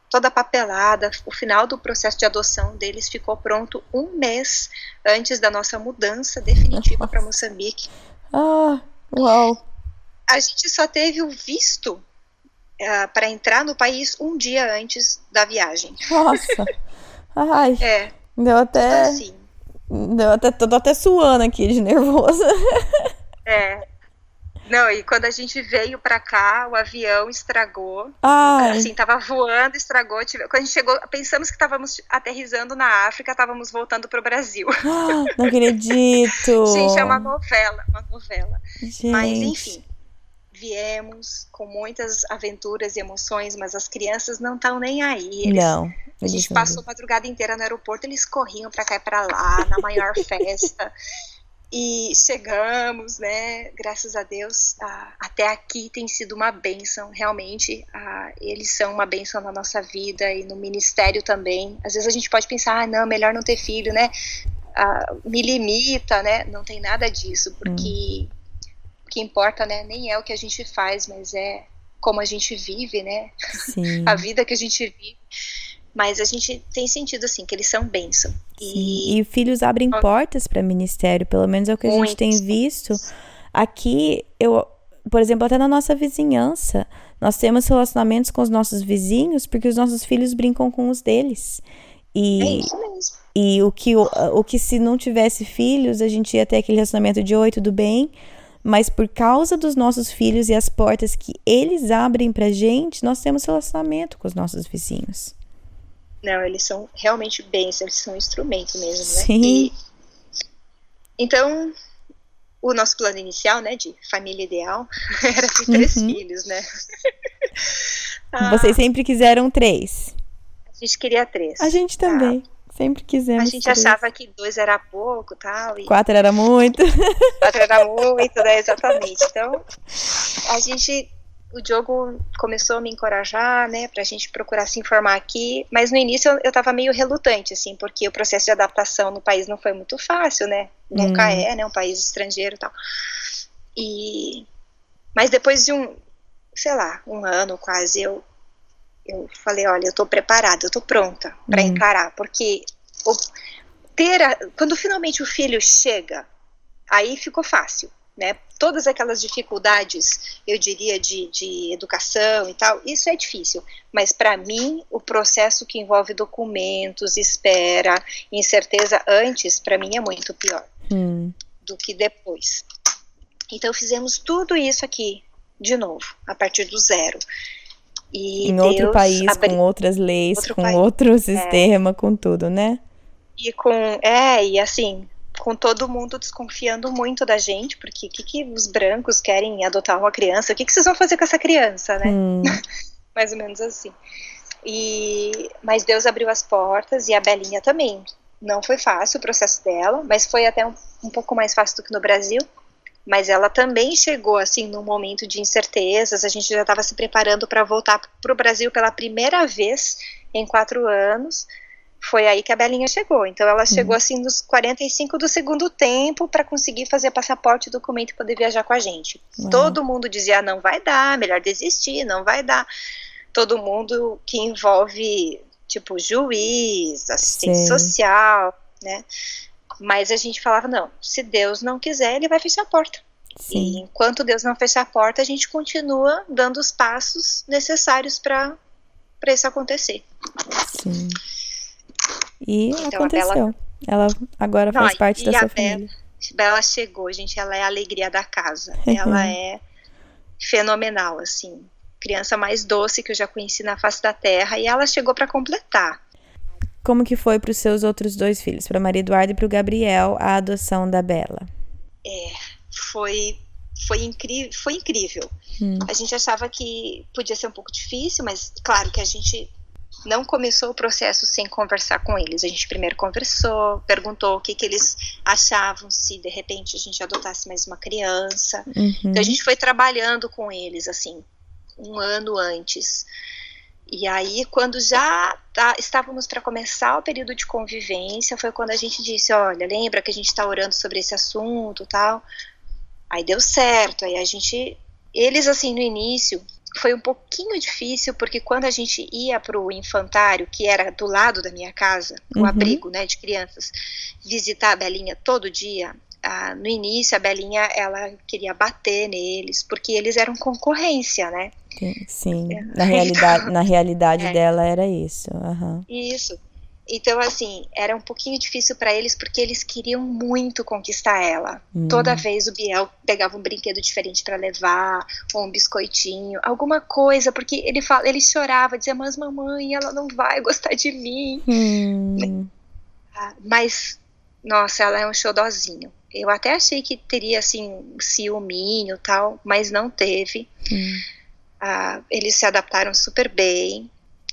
toda a papelada, o final do processo de adoção deles ficou pronto um mês antes da nossa mudança definitiva para Moçambique. Ah, uau! A gente só teve o visto uh, para entrar no país um dia antes da viagem. Nossa! Ai! É. Deu até. Assim. Deu até, tô até suando aqui de nervosa. É. Não, e quando a gente veio para cá, o avião estragou. Ai. Assim, tava voando, estragou. Tive... Quando a gente chegou, pensamos que estávamos aterrizando na África, estávamos voltando para o Brasil. Ah, não acredito. gente, é uma novela, uma novela. Gente. Mas, enfim, viemos com muitas aventuras e emoções, mas as crianças não estão nem aí. Eles... Não. A gente passou a madrugada inteira no aeroporto, eles corriam para cá e para lá, na maior festa. E chegamos, né? Graças a Deus, ah, até aqui tem sido uma benção, realmente. Ah, eles são uma benção na nossa vida e no ministério também. Às vezes a gente pode pensar, ah, não, melhor não ter filho, né? Ah, me limita, né? Não tem nada disso, porque hum. O que importa, né? Nem é o que a gente faz, mas é como a gente vive, né? Sim. a vida que a gente vive. Mas a gente tem sentido assim que eles são bênção. E, e filhos abrem portas para ministério, pelo menos é o que a gente tem visto. Aqui, eu, por exemplo, até na nossa vizinhança, nós temos relacionamentos com os nossos vizinhos porque os nossos filhos brincam com os deles. E, é isso mesmo. e o, que, o, o que se não tivesse filhos, a gente ia ter aquele relacionamento de oi, tudo bem? Mas por causa dos nossos filhos e as portas que eles abrem pra gente, nós temos relacionamento com os nossos vizinhos. Não, eles são realmente bens, eles são um instrumento mesmo, né? Sim. E, então, o nosso plano inicial, né, de família ideal, era ter três Uhum. filhos, né? Ah, Vocês sempre quiseram três. a gente queria três. A gente também. Sempre A quisemos. gente três. achava que dois era pouco tal, e Quatro era muito. quatro era muito, né? Exatamente. Então, a gente. O Diogo começou a me encorajar, né, pra gente procurar se informar aqui, mas no início eu, eu tava meio relutante, assim, porque o processo de adaptação no país não foi muito fácil, né, nunca Hum. é, né, um país estrangeiro e tal. E, mas depois de um, sei lá, um ano quase, eu, eu falei, olha, eu tô preparada, eu tô pronta para Hum. encarar, porque o, ter a, quando finalmente o filho chega, aí ficou fácil, né? Todas aquelas dificuldades, eu diria, de, de educação e tal, isso é difícil. Mas para mim, o processo que envolve documentos, espera, incerteza antes, para mim é muito pior Hum, do que depois. Então fizemos tudo isso aqui de novo, a partir do zero. E em outro Deus país, abri- com outras leis, Outro com país. É. outro sistema, com tudo, né? E com, é, e assim, com todo mundo desconfiando muito da gente, porque o que, que os brancos querem adotar uma criança? O que, que vocês vão fazer com essa criança, né? Hum, Mais ou menos assim. E, mas Deus abriu as portas e a Belinha também. Não foi fácil o processo dela, mas foi até um, um pouco mais fácil do que no Brasil. Mas ela também chegou assim num momento de incertezas. A gente já estava se preparando para voltar para o Brasil pela primeira vez em quatro anos. Foi aí que a Belinha chegou. Então ela chegou assim nos 45 do segundo tempo para conseguir fazer passaporte, documento e poder viajar com a gente. Uau. Todo mundo dizia não vai dar, melhor desistir, não vai dar. Todo mundo que envolve tipo juiz, assistente Sei. social, né? Mas a gente falava não, se Deus não quiser, ele vai fechar a porta. E sim. enquanto Deus não fechar a porta, a gente continua dando os passos necessários para para isso acontecer. Sim. E então, aconteceu. Bela... Ela agora faz Não, parte da sua família. Bela chegou, gente, ela é a alegria da casa. ela é fenomenal, assim. Criança mais doce que eu já conheci na face da terra e ela chegou para completar. Como que foi para os seus outros dois filhos, para Maria Eduarda e para o Gabriel, a adoção da Bela? É, foi foi, incri foi incrível. Hum. A gente achava que podia ser um pouco difícil, mas claro que a gente não começou o processo sem conversar com eles. A gente primeiro conversou, perguntou o que, que eles achavam se de repente a gente adotasse mais uma criança. Uhum. Então a gente foi trabalhando com eles assim um ano antes. E aí, quando já tá, estávamos para começar o período de convivência, foi quando a gente disse: olha, lembra que a gente está orando sobre esse assunto, tal. Aí deu certo. Aí a gente, eles assim no início foi um pouquinho difícil porque quando a gente ia para o infantário, que era do lado da minha casa, o uhum. abrigo, né, de crianças, visitar a Belinha todo dia, ah, no início a Belinha ela queria bater neles porque eles eram concorrência, né? Sim, é. na realidade, na realidade é. dela era isso. Uhum. Isso. Então, assim, era um pouquinho difícil para eles porque eles queriam muito conquistar ela. Hum. Toda vez o Biel pegava um brinquedo diferente para levar, ou um biscoitinho, alguma coisa, porque ele fala, ele chorava, dizia: "Mas mamãe, ela não vai gostar de mim". Hum. Ah, mas nossa, ela é um xodózinho. Eu até achei que teria assim ciúminho tal, mas não teve. Hum. Ah, eles se adaptaram super bem.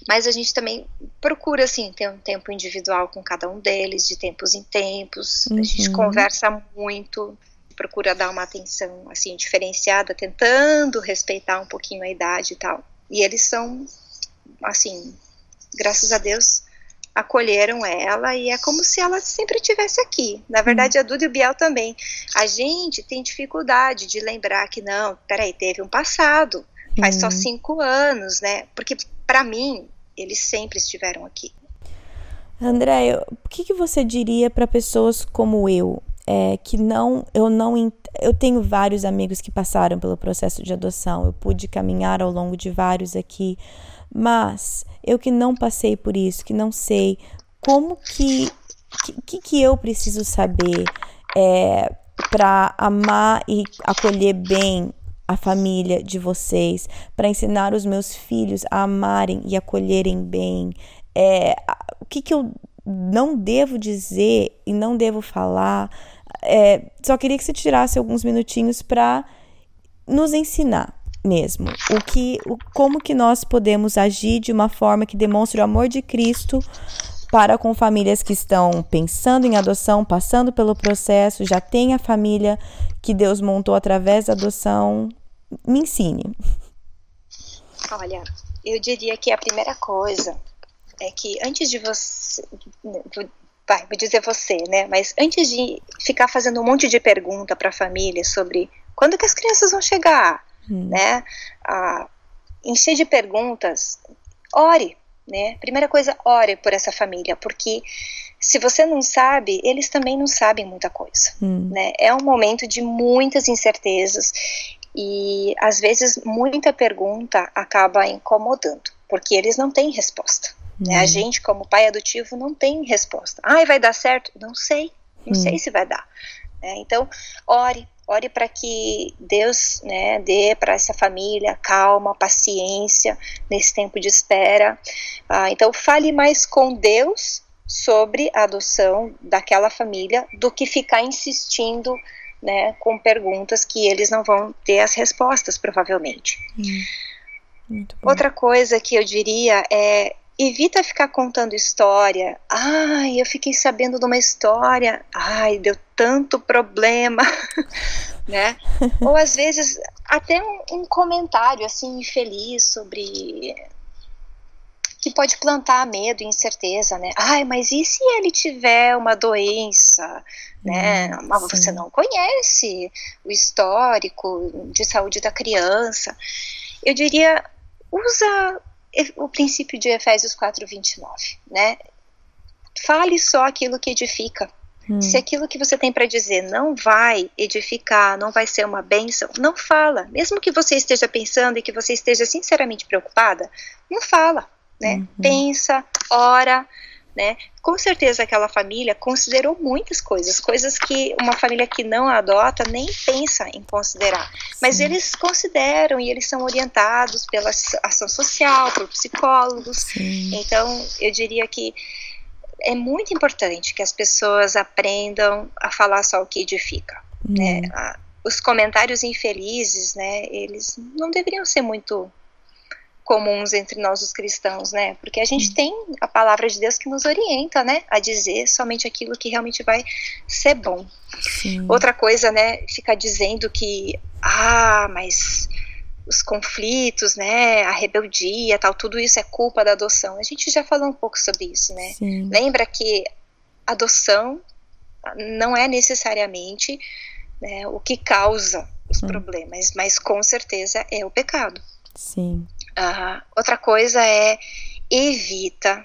Mas a gente também procura, assim, ter um tempo individual com cada um deles, de tempos em tempos. Uhum. A gente uhum. conversa muito, procura dar uma atenção, assim, diferenciada, tentando respeitar um pouquinho a idade e tal. E eles são, assim, graças a Deus, acolheram ela e é como se ela sempre estivesse aqui. Na verdade, uhum. a Duda e o Biel também. A gente tem dificuldade de lembrar que, não, peraí, teve um passado, faz uhum. só cinco anos, né? Porque para mim, eles sempre estiveram aqui. André, o que, que você diria para pessoas como eu, é, que não, eu não, eu tenho vários amigos que passaram pelo processo de adoção, eu pude caminhar ao longo de vários aqui, mas eu que não passei por isso, que não sei como que, que, que eu preciso saber é, para amar e acolher bem a família de vocês, para ensinar os meus filhos a amarem e acolherem bem. É, o que, que eu não devo dizer e não devo falar. É, só queria que você tirasse alguns minutinhos para nos ensinar mesmo o que o, como que nós podemos agir de uma forma que demonstre o amor de Cristo para com famílias que estão pensando em adoção, passando pelo processo, já tem a família que Deus montou através da adoção. Me ensine. Olha, eu diria que a primeira coisa é que antes de você. Vai, vou dizer você, né? Mas antes de ficar fazendo um monte de pergunta para a família sobre quando que as crianças vão chegar, hum. né? Ah, encher de perguntas, ore, né? Primeira coisa, ore por essa família, porque se você não sabe, eles também não sabem muita coisa, hum. né? É um momento de muitas incertezas e às vezes muita pergunta acaba incomodando, porque eles não têm resposta. Hum. Né? A hum. gente, como pai adotivo, não tem resposta. Ai, vai dar certo? Não sei, não hum. sei se vai dar. Né? Então, ore, ore para que Deus né, dê para essa família calma, paciência nesse tempo de espera. Ah, então, fale mais com Deus sobre a adoção daquela família do que ficar insistindo né, com perguntas que eles não vão ter as respostas, provavelmente. Hum, Outra coisa que eu diria é evita ficar contando história. Ai, eu fiquei sabendo de uma história. Ai, deu tanto problema, né? Ou às vezes até um, um comentário assim infeliz sobre que pode plantar medo e incerteza, né? Ai, mas e se ele tiver uma doença, né? Hum, mas você não conhece o histórico de saúde da criança. Eu diria, usa o princípio de Efésios 4:29, né? Fale só aquilo que edifica. Hum. Se aquilo que você tem para dizer não vai edificar, não vai ser uma bênção, não fala. Mesmo que você esteja pensando e que você esteja sinceramente preocupada, não fala né? Uhum. Pensa, ora, né? Com certeza aquela família considerou muitas coisas, coisas que uma família que não adota nem pensa em considerar. Mas Sim. eles consideram e eles são orientados pela ação social, por psicólogos. Sim. Então, eu diria que é muito importante que as pessoas aprendam a falar só o que edifica. Hum. Né? Os comentários infelizes, né, eles não deveriam ser muito comuns entre nós os cristãos, né? Porque a gente tem a palavra de Deus que nos orienta, né, a dizer somente aquilo que realmente vai ser bom. Sim. Outra coisa, né, ficar dizendo que ah, mas os conflitos, né, a rebeldia, tal, tudo isso é culpa da adoção. A gente já falou um pouco sobre isso, né? Sim. Lembra que adoção não é necessariamente né, o que causa os hum. problemas, mas com certeza é o pecado. Sim. Uh, outra coisa é evita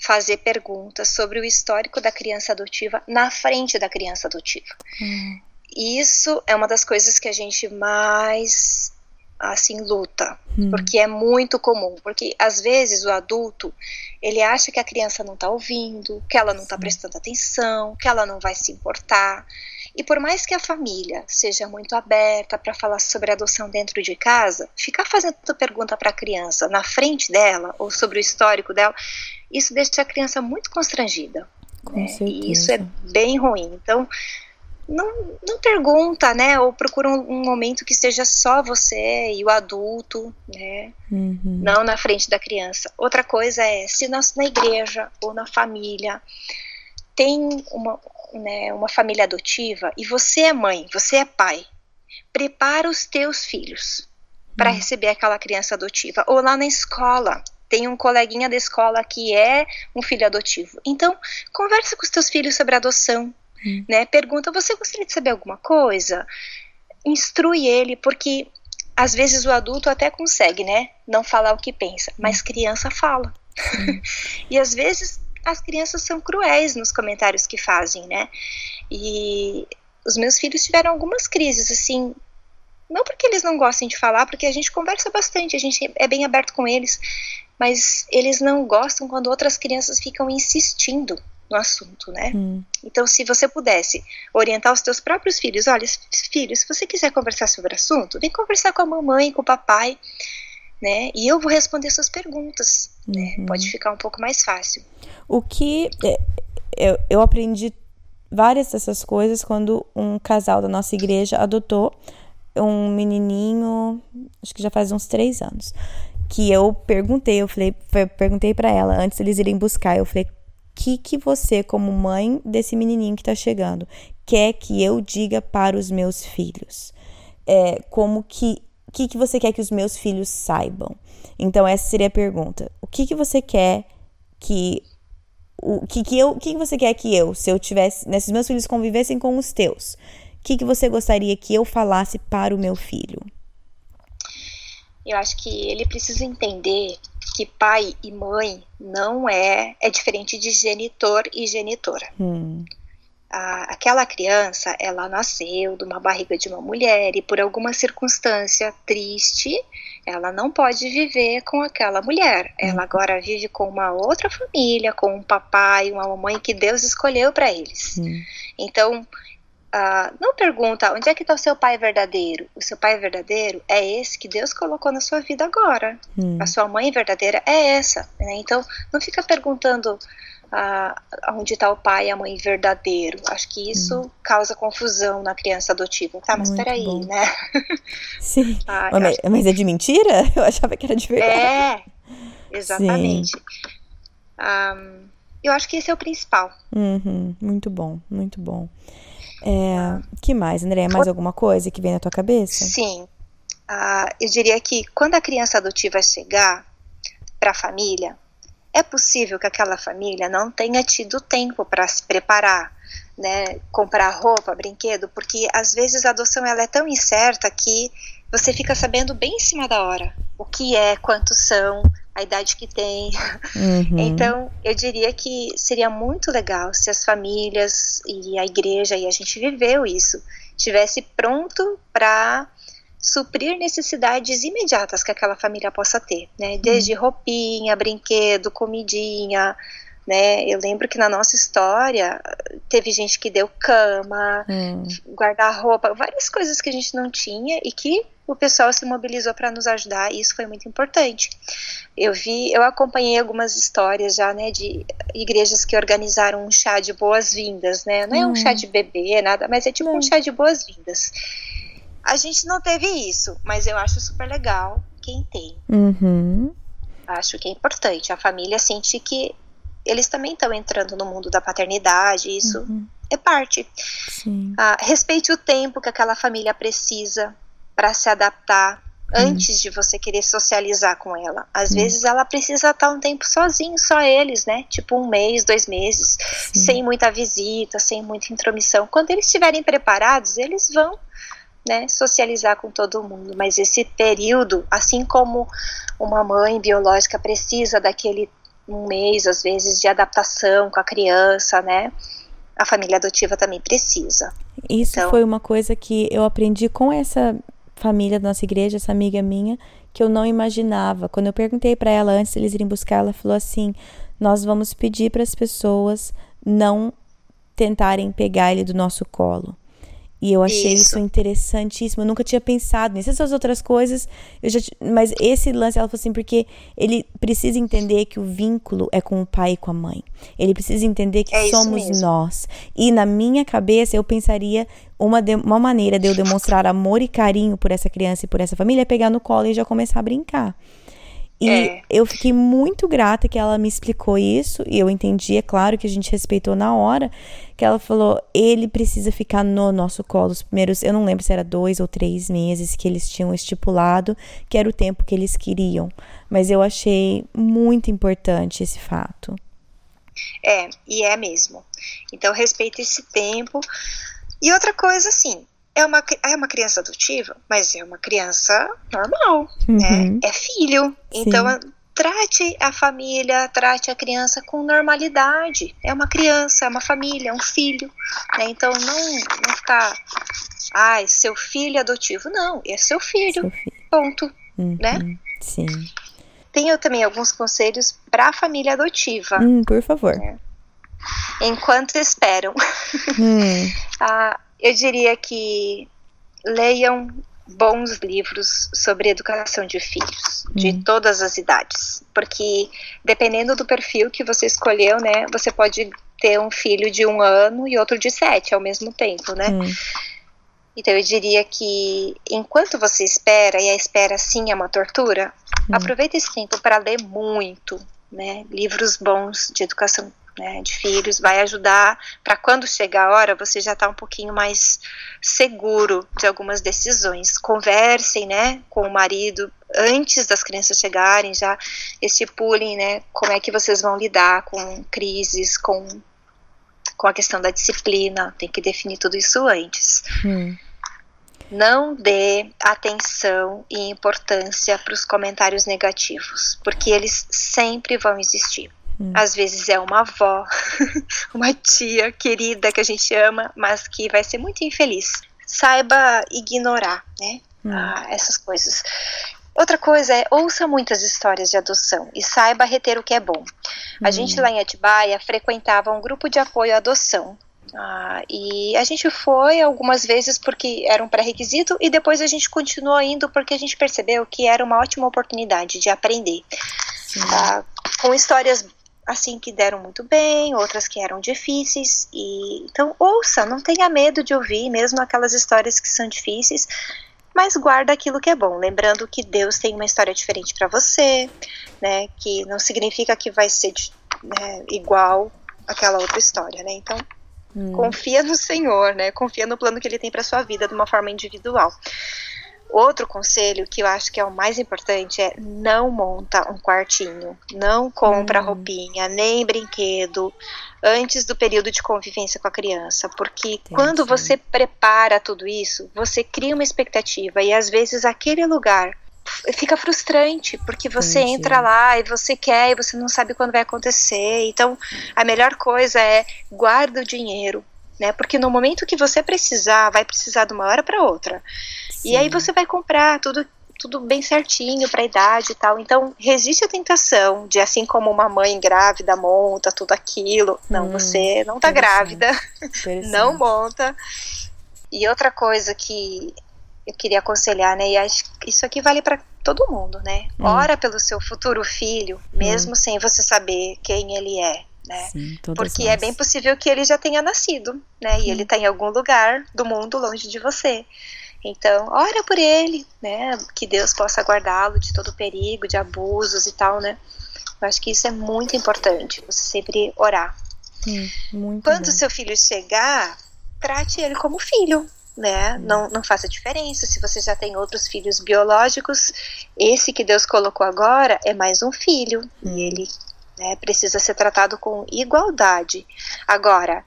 fazer perguntas sobre o histórico da criança adotiva na frente da criança adotiva. Hum. Isso é uma das coisas que a gente mais assim luta, hum. porque é muito comum, porque às vezes o adulto ele acha que a criança não está ouvindo, que ela não está prestando atenção, que ela não vai se importar. E por mais que a família seja muito aberta para falar sobre adoção dentro de casa, ficar fazendo pergunta para a criança na frente dela ou sobre o histórico dela, isso deixa a criança muito constrangida. Né? E isso é bem ruim. Então, não, não pergunta, né? Ou procura um, um, momento que esteja só você e o adulto, né? Uhum. Não na frente da criança. Outra coisa é, se nós na igreja ou na família tem uma, né, uma família adotiva e você é mãe, você é pai, prepara os teus filhos para hum. receber aquela criança adotiva. Ou lá na escola, tem um coleguinha da escola que é um filho adotivo. Então, conversa com os teus filhos sobre adoção, hum. né? Pergunta, você gostaria de saber alguma coisa? Instrui ele, porque às vezes o adulto até consegue, né? Não falar o que pensa, mas hum. criança fala. e às vezes as crianças são cruéis nos comentários que fazem, né? E os meus filhos tiveram algumas crises, assim, não porque eles não gostem de falar, porque a gente conversa bastante, a gente é bem aberto com eles, mas eles não gostam quando outras crianças ficam insistindo no assunto, né? Hum. Então, se você pudesse orientar os teus próprios filhos, olha, filhos, se você quiser conversar sobre o assunto, vem conversar com a mamãe, com o papai, né? E eu vou responder suas perguntas, né? uhum. né? Pode ficar um pouco mais fácil. O que é, eu, eu aprendi várias dessas coisas quando um casal da nossa igreja adotou um menininho, acho que já faz uns três anos, que eu perguntei, eu falei, perguntei para ela antes eles irem buscar, eu falei, que que você como mãe desse menininho que tá chegando quer que eu diga para os meus filhos? É, como que o que, que você quer que os meus filhos saibam? Então, essa seria a pergunta. O que, que você quer que. O que, que, eu, o que, que você quer que eu, se eu tivesse. Né, se os meus filhos convivessem com os teus, o que, que você gostaria que eu falasse para o meu filho? Eu acho que ele precisa entender que pai e mãe não é. É diferente de genitor e genitora. Hum a, aquela criança, ela nasceu de uma barriga de uma mulher e por alguma circunstância triste, ela não pode viver com aquela mulher. Ela uhum. agora vive com uma outra família, com um papai, uma mamãe que Deus escolheu para eles. Então, uh, não pergunta onde é que está o seu pai verdadeiro. O seu pai verdadeiro é esse que Deus colocou na sua vida agora. A sua mãe verdadeira é essa. Né? Então, não fica perguntando a, onde está o pai e a mãe verdadeiro. Acho que isso hum. causa confusão na criança adotiva. Tá, mas Muito peraí, bom. né? Sim. Ah, mas, acho... mas, é de mentira? Eu achava que era de verdade. É, exatamente. Um, eu acho que esse é o principal. Uhum. Muito bom, muito bom. É, ah. que mais, André? Mais alguma coisa que vem na tua cabeça? Sim. Uh, eu diria que quando a criança adotiva chegar para a família, é possível que aquela família não tenha tido tempo para se preparar, né, comprar roupa, brinquedo, porque às vezes a adoção ela é tão incerta que você fica sabendo bem em cima da hora o que é, quantos são, a idade que tem. Uhum. Então, eu diria que seria muito legal se as famílias e a igreja, e a gente viveu isso, estivesse pronto para suprir necessidades imediatas que aquela família possa ter, né? Desde roupinha, brinquedo, comidinha, né? Eu lembro que na nossa história teve gente que deu cama, hum. guarda-roupa, várias coisas que a gente não tinha e que o pessoal se mobilizou para nos ajudar e isso foi muito importante. Eu vi, eu acompanhei algumas histórias já, né, de igrejas que organizaram um chá de boas-vindas, né? Não é um chá hum. de bebê, nada, mas é tipo um chá de boas-vindas. A gente não teve isso, mas eu acho super legal quem tem. Uhum. Acho que é importante a família sentir que eles também estão entrando no mundo da paternidade, isso uhum. é parte. Ah, respeite o tempo que aquela família precisa para se adaptar uhum. antes de você querer socializar com ela. Às uhum. vezes ela precisa estar um tempo sozinho, só eles, né? Tipo um mês, dois meses, Sim. sem muita visita, sem muita intromissão. Quando eles estiverem preparados, eles vão né, socializar com todo mundo, mas esse período, assim como uma mãe biológica precisa daquele um mês, às vezes, de adaptação com a criança, né? A família adotiva também precisa. Isso então, foi uma coisa que eu aprendi com essa família da nossa igreja, essa amiga minha, que eu não imaginava. Quando eu perguntei para ela antes de eles irem buscar, ela falou assim: "Nós vamos pedir para as pessoas não tentarem pegar ele do nosso colo. E eu achei isso. isso. interessantíssimo. Eu nunca tinha pensado nisso. Essas outras coisas, eu já, mas esse lance, ela falou assim, porque ele precisa entender que o vínculo é com o pai e com a mãe. Ele precisa entender que é somos nós. E na minha cabeça, eu pensaria uma, de, uma maneira de eu demonstrar amor e carinho por essa criança e por essa família é pegar no colo e já começar a brincar. E é. eu fiquei muito grata que ela me explicou isso, e eu entendi, é claro que a gente respeitou na hora, que ela falou, ele precisa ficar no nosso colo os primeiros, eu não lembro se era dois ou três meses que eles tinham estipulado, que era o tempo que eles queriam. Mas eu achei muito importante esse fato. É, e é mesmo. Então respeita esse tempo. E outra coisa, assim, é uma, é uma criança adotiva, mas é uma criança normal, né? uhum. né? É filho. Sim. Então, trate a família, trate a criança com normalidade. É uma criança, é uma família, é um filho. Né? Então, não, não ficar. Ai, seu filho adotivo. Não, é seu filho. Seu filho. Ponto. Uhum. Né? Sim. Tenho também alguns conselhos para a família adotiva. Hum, por favor. Né? Enquanto esperam. Hum. ah, eu diria que leiam bons livros sobre educação de filhos, de hum. todas as idades, porque dependendo do perfil que você escolheu, né, você pode ter um filho de um ano e outro de sete ao mesmo tempo, né? Hum. Então eu diria que enquanto você espera, e a espera sim é uma tortura, hum. aproveite esse tempo para ler muito, né? Livros bons de educação né, de filhos, vai ajudar para quando chegar a hora você já está um pouquinho mais seguro de algumas decisões. Conversem, né, com o marido antes das crianças chegarem, já estipulem, né, como é que vocês vão lidar com crises, com com a questão da disciplina. Tem que definir tudo isso antes. Hum. Não dê atenção e importância para os comentários negativos, porque eles sempre vão existir. Hum. Às vezes é uma avó, uma tia querida que a gente ama, mas que vai ser muito infeliz. Saiba ignorar, né? Hum. Ah, essas coisas. Outra coisa é ouça muitas histórias de adoção e saiba reter o que é bom. A hum. gente lá em Atibaia frequentava um grupo de apoio à adoção. Ah, e a gente foi algumas vezes porque era um pré-requisito e depois a gente continuou indo porque a gente percebeu que era uma ótima oportunidade de aprender. Ah, com histórias assim que deram muito bem, outras que eram difíceis e então ouça, não tenha medo de ouvir mesmo aquelas histórias que são difíceis, mas guarda aquilo que é bom, lembrando que Deus tem uma história diferente para você, né? Que não significa que vai ser né, igual aquela outra história, né? Então hum. confia no Senhor, né? Confia no plano que Ele tem para sua vida de uma forma individual. Outro conselho que eu acho que é o mais importante é não monta um quartinho, não compra hum. roupinha, nem brinquedo antes do período de convivência com a criança, porque Entendi. quando você prepara tudo isso, você cria uma expectativa e às vezes aquele lugar fica frustrante, porque você Entendi. entra lá e você quer e você não sabe quando vai acontecer. Então, a melhor coisa é guarda o dinheiro, né? Porque no momento que você precisar, vai precisar de uma hora para outra. Sim. E aí você vai comprar tudo tudo bem certinho para a idade e tal. Então, resiste à tentação de, assim como uma mãe grávida monta tudo aquilo. Não, hum, você não tá grávida, não monta. E outra coisa que eu queria aconselhar, né? E acho que isso aqui vale para todo mundo, né? Hum. Ora pelo seu futuro filho, mesmo hum. sem você saber quem ele é. Né? Sim, Porque é nós. é bem possível que ele já tenha nascido, né? E hum. ele está em algum lugar do mundo longe de você. Então, ora por ele, né? Que Deus possa guardá-lo de todo perigo, de abusos e tal, né? Eu acho que isso é muito importante, você sempre orar. Hum, Quando bem. seu filho chegar, trate ele como filho, né? Não, não faça diferença. Se você já tem outros filhos biológicos, esse que Deus colocou agora é mais um filho. Hum. E ele né, precisa ser tratado com igualdade. Agora,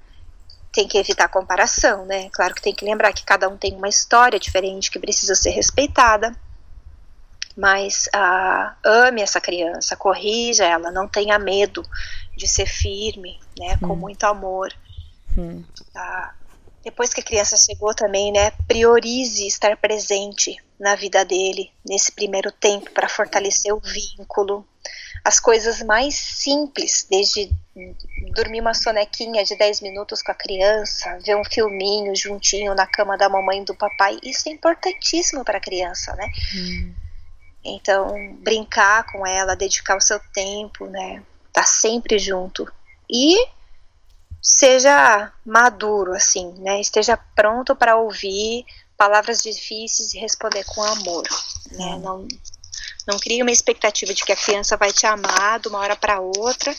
tem que evitar comparação, né? Claro que tem que lembrar que cada um tem uma história diferente que precisa ser respeitada. Mas ah, ame essa criança, corrija ela, não tenha medo de ser firme, né? Com hum. muito amor. Hum. Ah, depois que a criança chegou também, né? Priorize estar presente na vida dele nesse primeiro tempo para fortalecer o vínculo, as coisas mais simples, desde dormir uma sonequinha de 10 minutos com a criança, ver um filminho juntinho na cama da mamãe e do papai, isso é importantíssimo para a criança, né? Hum. Então, brincar com ela, dedicar o seu tempo, né? Tá sempre junto. E seja maduro, assim, né? Esteja pronto para ouvir palavras difíceis e responder com amor, né? Hum. Não não crie uma expectativa de que a criança vai te amar de uma hora para outra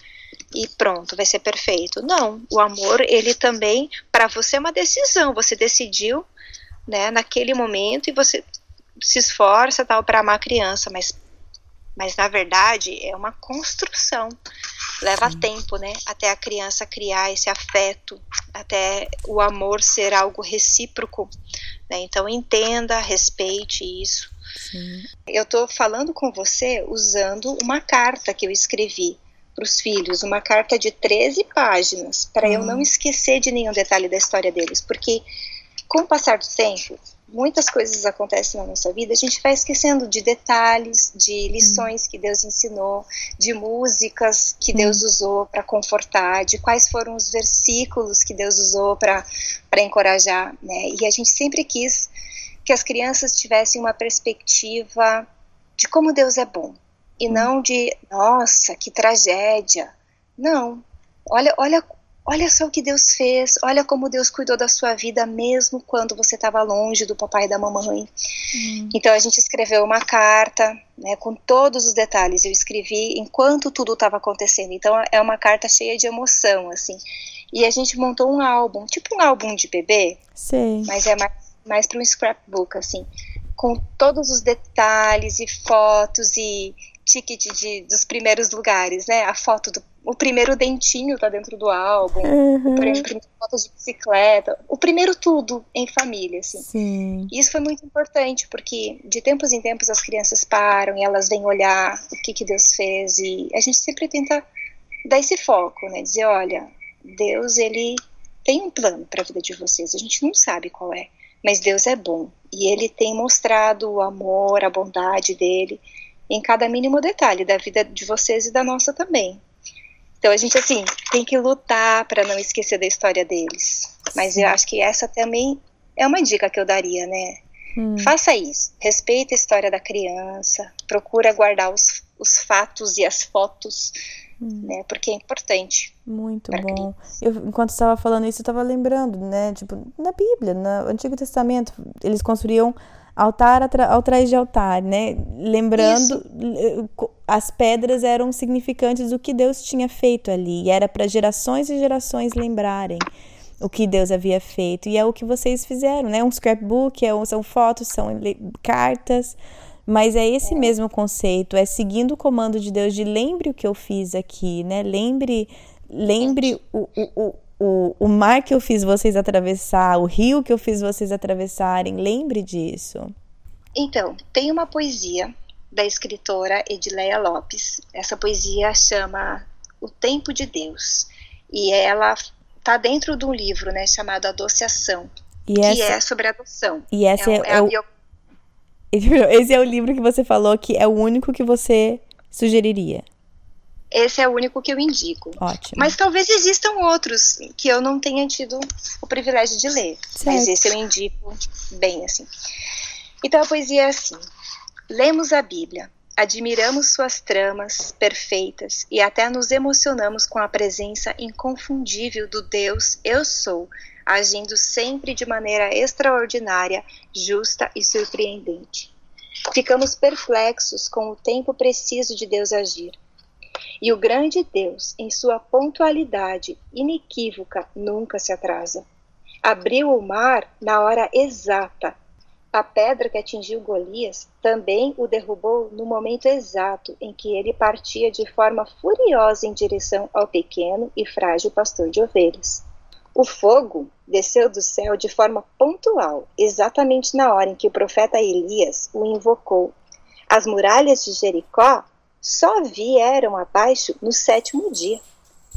e pronto, vai ser perfeito. Não, o amor, ele também, para você é uma decisão, você decidiu, né, naquele momento e você se esforça tal para amar a criança, mas mas na verdade é uma construção. Leva Sim. tempo, né, até a criança criar esse afeto, até o amor ser algo recíproco, né? Então entenda, respeite isso Sim. Eu estou falando com você usando uma carta que eu escrevi para os filhos, uma carta de 13 páginas, para eu não hum. esquecer de nenhum detalhe da história deles, porque com o passar do tempo, muitas coisas acontecem na nossa vida, a gente vai esquecendo de detalhes, de lições hum. que Deus ensinou, de músicas que hum. Deus usou para confortar, de quais foram os versículos que Deus usou para encorajar, né? E a gente sempre quis que as crianças tivessem uma perspectiva de como Deus é bom e não de nossa que tragédia. Não, olha, olha, olha só o que Deus fez. Olha como Deus cuidou da sua vida mesmo quando você estava longe do papai e da mamãe. Hum. Então a gente escreveu uma carta, né, com todos os detalhes. Eu escrevi enquanto tudo estava acontecendo. Então é uma carta cheia de emoção, assim. E a gente montou um álbum, tipo um álbum de bebê. Sim. Mas é mais mais para um scrapbook, assim, com todos os detalhes e fotos e ticket de, dos primeiros lugares, né? A foto do o primeiro dentinho tá dentro do álbum, uhum. a primeira foto de bicicleta, o primeiro tudo em família, assim. Sim. E isso foi muito importante, porque de tempos em tempos as crianças param e elas vêm olhar o que, que Deus fez e a gente sempre tenta dar esse foco, né? Dizer, olha, Deus, ele tem um plano para a vida de vocês, a gente não sabe qual é, mas Deus é bom e Ele tem mostrado o amor, a bondade dele em cada mínimo detalhe da vida de vocês e da nossa também. Então a gente assim tem que lutar para não esquecer da história deles. Mas Sim. eu acho que essa também é uma dica que eu daria, né? Hum. Faça isso. Respeite a história da criança. Procura guardar os, os fatos e as fotos Hum. Né, porque é importante. Muito bom. Eu, enquanto estava falando isso, eu estava lembrando, né? Tipo, na Bíblia, no Antigo Testamento, eles construíam altar atrás de altar, né? Lembrando, isso. as pedras eram significantes do que Deus tinha feito ali. E era para gerações e gerações lembrarem o que Deus havia feito. E é o que vocês fizeram, né? Um scrapbook, é, são fotos, são cartas mas é esse mesmo conceito, é seguindo o comando de Deus de lembre o que eu fiz aqui, né? Lembre, lembre o, o, o, o mar que eu fiz vocês atravessar, o rio que eu fiz vocês atravessarem, lembre disso. Então, tem uma poesia da escritora Edileia Lopes. Essa poesia chama O Tempo de Deus. E ela está dentro de um livro, né, chamado Adociação, e que essa... é sobre adoção. E essa é, é, é, é o Esse é o livro que você falou que é o único que você sugeriria. Esse é o único que eu indico. Ótimo. Mas talvez existam outros que eu não tenha tido o privilégio de ler. Certo. Mas esse eu indico bem assim. Então a poesia é assim: lemos a Bíblia, admiramos suas tramas perfeitas e até nos emocionamos com a presença inconfundível do Deus Eu Sou, agindo sempre de maneira extraordinária, justa e surpreendente. Ficamos perplexos com o tempo preciso de Deus agir e o grande Deus, em sua pontualidade inequívoca, nunca se atrasa. Abriu o mar na hora exata. A pedra que atingiu Golias também o derrubou no momento exato em que ele partia de forma furiosa em direção ao pequeno e frágil pastor de ovelhas. O fogo desceu do céu de forma pontual, exatamente na hora em que o profeta Elias o invocou. As muralhas de Jericó só vieram abaixo no sétimo dia.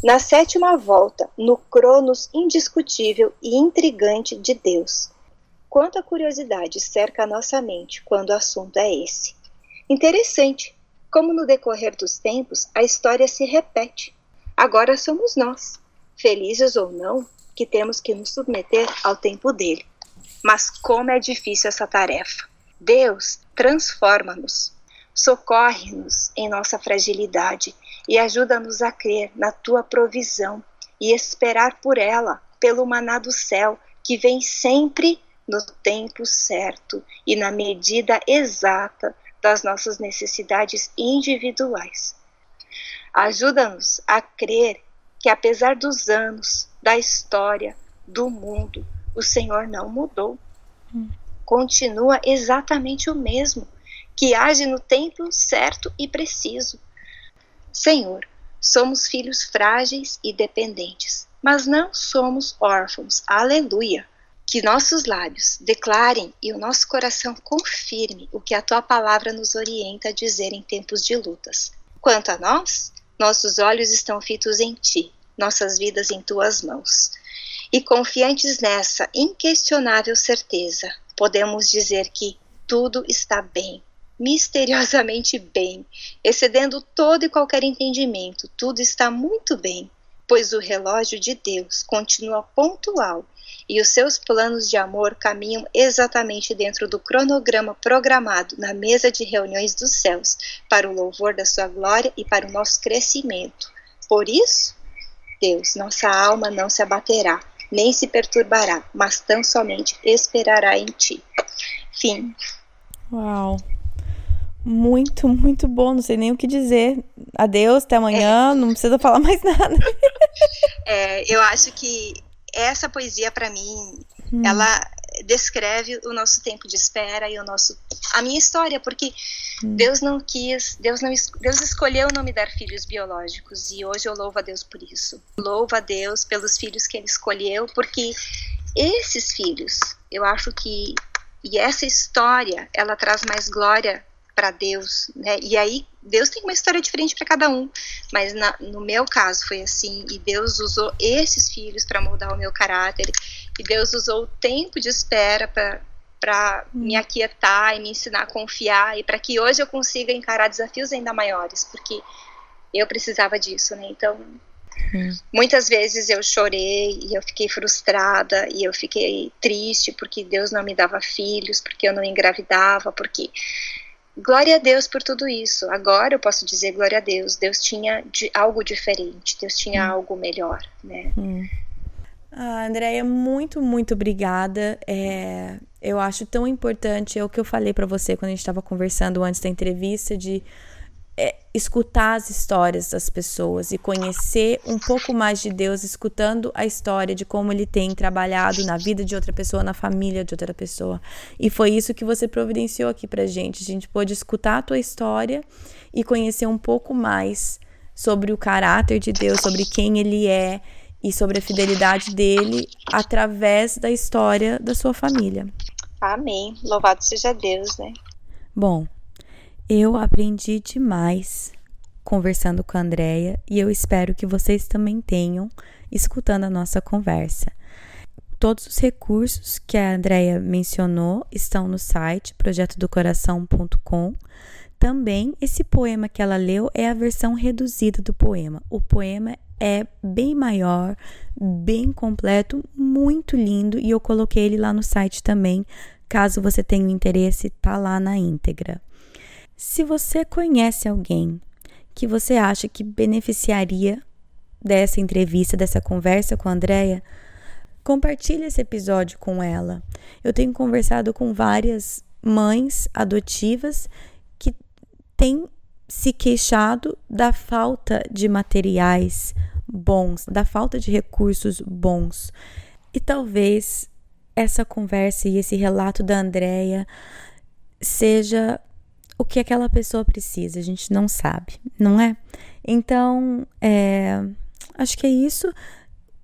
Na sétima volta, no cronos indiscutível e intrigante de Deus. Quanta curiosidade cerca a nossa mente quando o assunto é esse. Interessante, como no decorrer dos tempos a história se repete. Agora somos nós, felizes ou não, que temos que nos submeter ao tempo dele. Mas como é difícil essa tarefa. Deus transforma-nos, Socorre-nos em nossa fragilidade e ajuda-nos a crer na tua provisão e esperar por ela, pelo maná do céu, que vem sempre no tempo certo e na medida exata das nossas necessidades individuais. Ajuda-nos a crer que, apesar dos anos, da história, do mundo, o Senhor não mudou. Hum. Continua exatamente o mesmo que age no tempo certo e preciso. Senhor, somos filhos frágeis e dependentes, mas não somos órfãos. Aleluia! Que nossos lábios declarem e o nosso coração confirme o que a tua palavra nos orienta a dizer em tempos de lutas. Quanto a nós, nossos olhos estão fitos em ti, nossas vidas em tuas mãos. E confiantes nessa inquestionável certeza, podemos dizer que tudo está bem misteriosamente bem, excedendo todo e qualquer entendimento. Tudo está muito bem, pois o relógio de Deus continua pontual e os seus planos de amor caminham exatamente dentro do cronograma programado na mesa de reuniões dos céus, para o louvor da sua glória e para o nosso crescimento. Por isso, Deus, nossa alma não se abaterá, nem se perturbará, mas tão somente esperará em ti. Fim. Uau muito, muito bom. Não sei nem o que dizer. Adeus, até amanhã. É. Não precisa falar mais nada. É, eu acho que essa poesia, para mim, hum. ela descreve o nosso tempo de espera e o nosso a minha história porque hum. Deus não quis Deus não Deus escolheu não me dar filhos biológicos e hoje eu louvo a Deus por isso louvo a Deus pelos filhos que Ele escolheu porque esses filhos eu acho que e essa história ela traz mais glória para Deus, né? E aí Deus tem uma história diferente para cada um, mas na, no meu caso foi assim. E Deus usou esses filhos para moldar o meu caráter. E Deus usou o tempo de espera para para me aquietar e me ensinar a confiar e para que hoje eu consiga encarar desafios ainda maiores, porque eu precisava disso, né? Então, hum. muitas vezes eu chorei e eu fiquei frustrada e eu fiquei triste porque Deus não me dava filhos, porque eu não engravidava, porque Glória a Deus por tudo isso. Agora eu posso dizer glória a Deus. Deus tinha de, algo diferente, Deus tinha hum. algo melhor, né? Hum. Ah, Andréia, muito, muito obrigada. É, eu acho tão importante, é o que eu falei para você quando a gente estava conversando antes da entrevista, de é, escutar as histórias das pessoas e conhecer um pouco mais de Deus, escutando a história de como ele tem trabalhado na vida de outra pessoa, na família de outra pessoa. E foi isso que você providenciou aqui pra gente. A gente pôde escutar a tua história e conhecer um pouco mais sobre o caráter de Deus, sobre quem ele é e sobre a fidelidade dele através da história da sua família. Amém. Louvado seja Deus, né? Bom, eu aprendi demais conversando com a Andrea e eu espero que vocês também tenham escutando a nossa conversa. todos os recursos que a Andrea mencionou estão no site projetodocoração.com. Também esse poema que ela leu é a versão reduzida do poema. O poema é bem maior, bem completo, muito lindo e eu coloquei ele lá no site também, caso você tenha interesse, tá lá na íntegra. Se você conhece alguém que você acha que beneficiaria dessa entrevista, dessa conversa com a Andrea, compartilhe esse episódio com ela. Eu tenho conversado com várias mães adotivas que têm se queixado da falta de materiais bons, da falta de recursos bons. E talvez essa conversa e esse relato da Andrea seja o que aquela pessoa precisa, a gente não sabe, não é? Então, é, acho que é isso.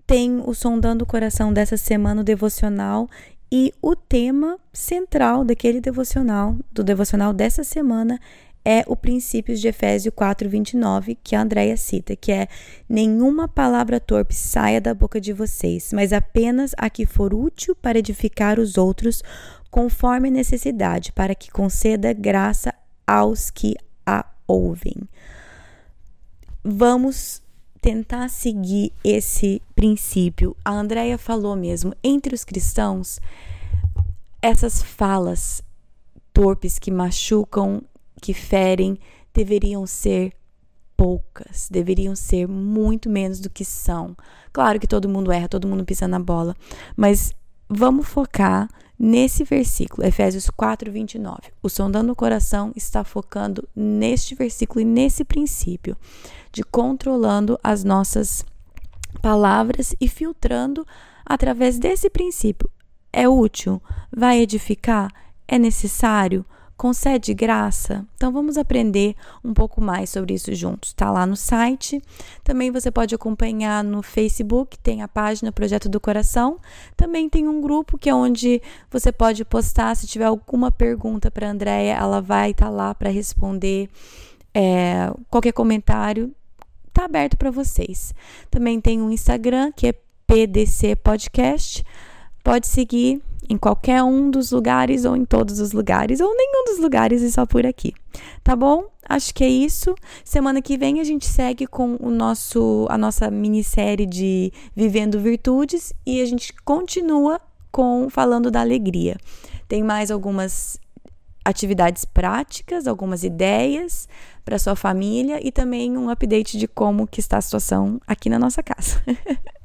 Tem o Sondando o Coração dessa semana, o devocional, e o tema central daquele devocional, do devocional dessa semana, é o princípio de Efésio 4:29 que a Andréia cita, que é nenhuma palavra torpe saia da boca de vocês, mas apenas a que for útil para edificar os outros, conforme necessidade, para que conceda graça aos que a ouvem. Vamos tentar seguir esse princípio. A Andrea falou mesmo, entre os cristãos, essas falas torpes que machucam que ferem deveriam ser poucas, deveriam ser muito menos do que são. Claro que todo mundo erra, todo mundo pisa na bola, mas vamos focar nesse versículo, Efésios 4, 29. O sondando o coração está focando neste versículo e nesse princípio de controlando as nossas palavras e filtrando através desse princípio. É útil? Vai edificar? É necessário? Concede graça? Então vamos aprender um pouco mais sobre isso juntos. Está lá no site. Também você pode acompanhar no Facebook, tem a página Projeto do Coração. Também tem um grupo que é onde você pode postar se tiver alguma pergunta para a Andrea, ela vai estar tá lá para responder. É, qualquer comentário está aberto para vocês. Também tem um Instagram que é PDC Podcast. Pode seguir em qualquer um dos lugares ou em todos os lugares ou nenhum dos lugares e só por aqui. Tá bom? Acho que é isso. Semana que vem a gente segue com o nosso a nossa minissérie de Vivendo Virtudes e a gente continua com falando da alegria. Tem mais algumas atividades práticas, algumas ideias para sua família e também um update de como que está a situação aqui na nossa casa.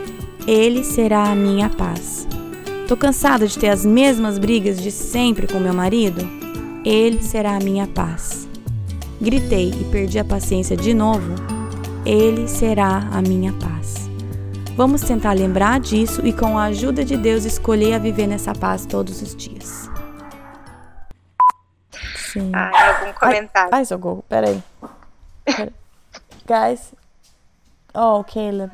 Ele será a minha paz. Tô cansada de ter as mesmas brigas de sempre com meu marido? Ele será a minha paz. Gritei e perdi a paciência de novo? Ele será a minha paz. Vamos tentar lembrar disso e, com a ajuda de Deus, escolher a viver nessa paz todos os dias. Sim. Ah, algum comentário? Ai, ai socorro, peraí. Pera. Guys. Oh, Caleb.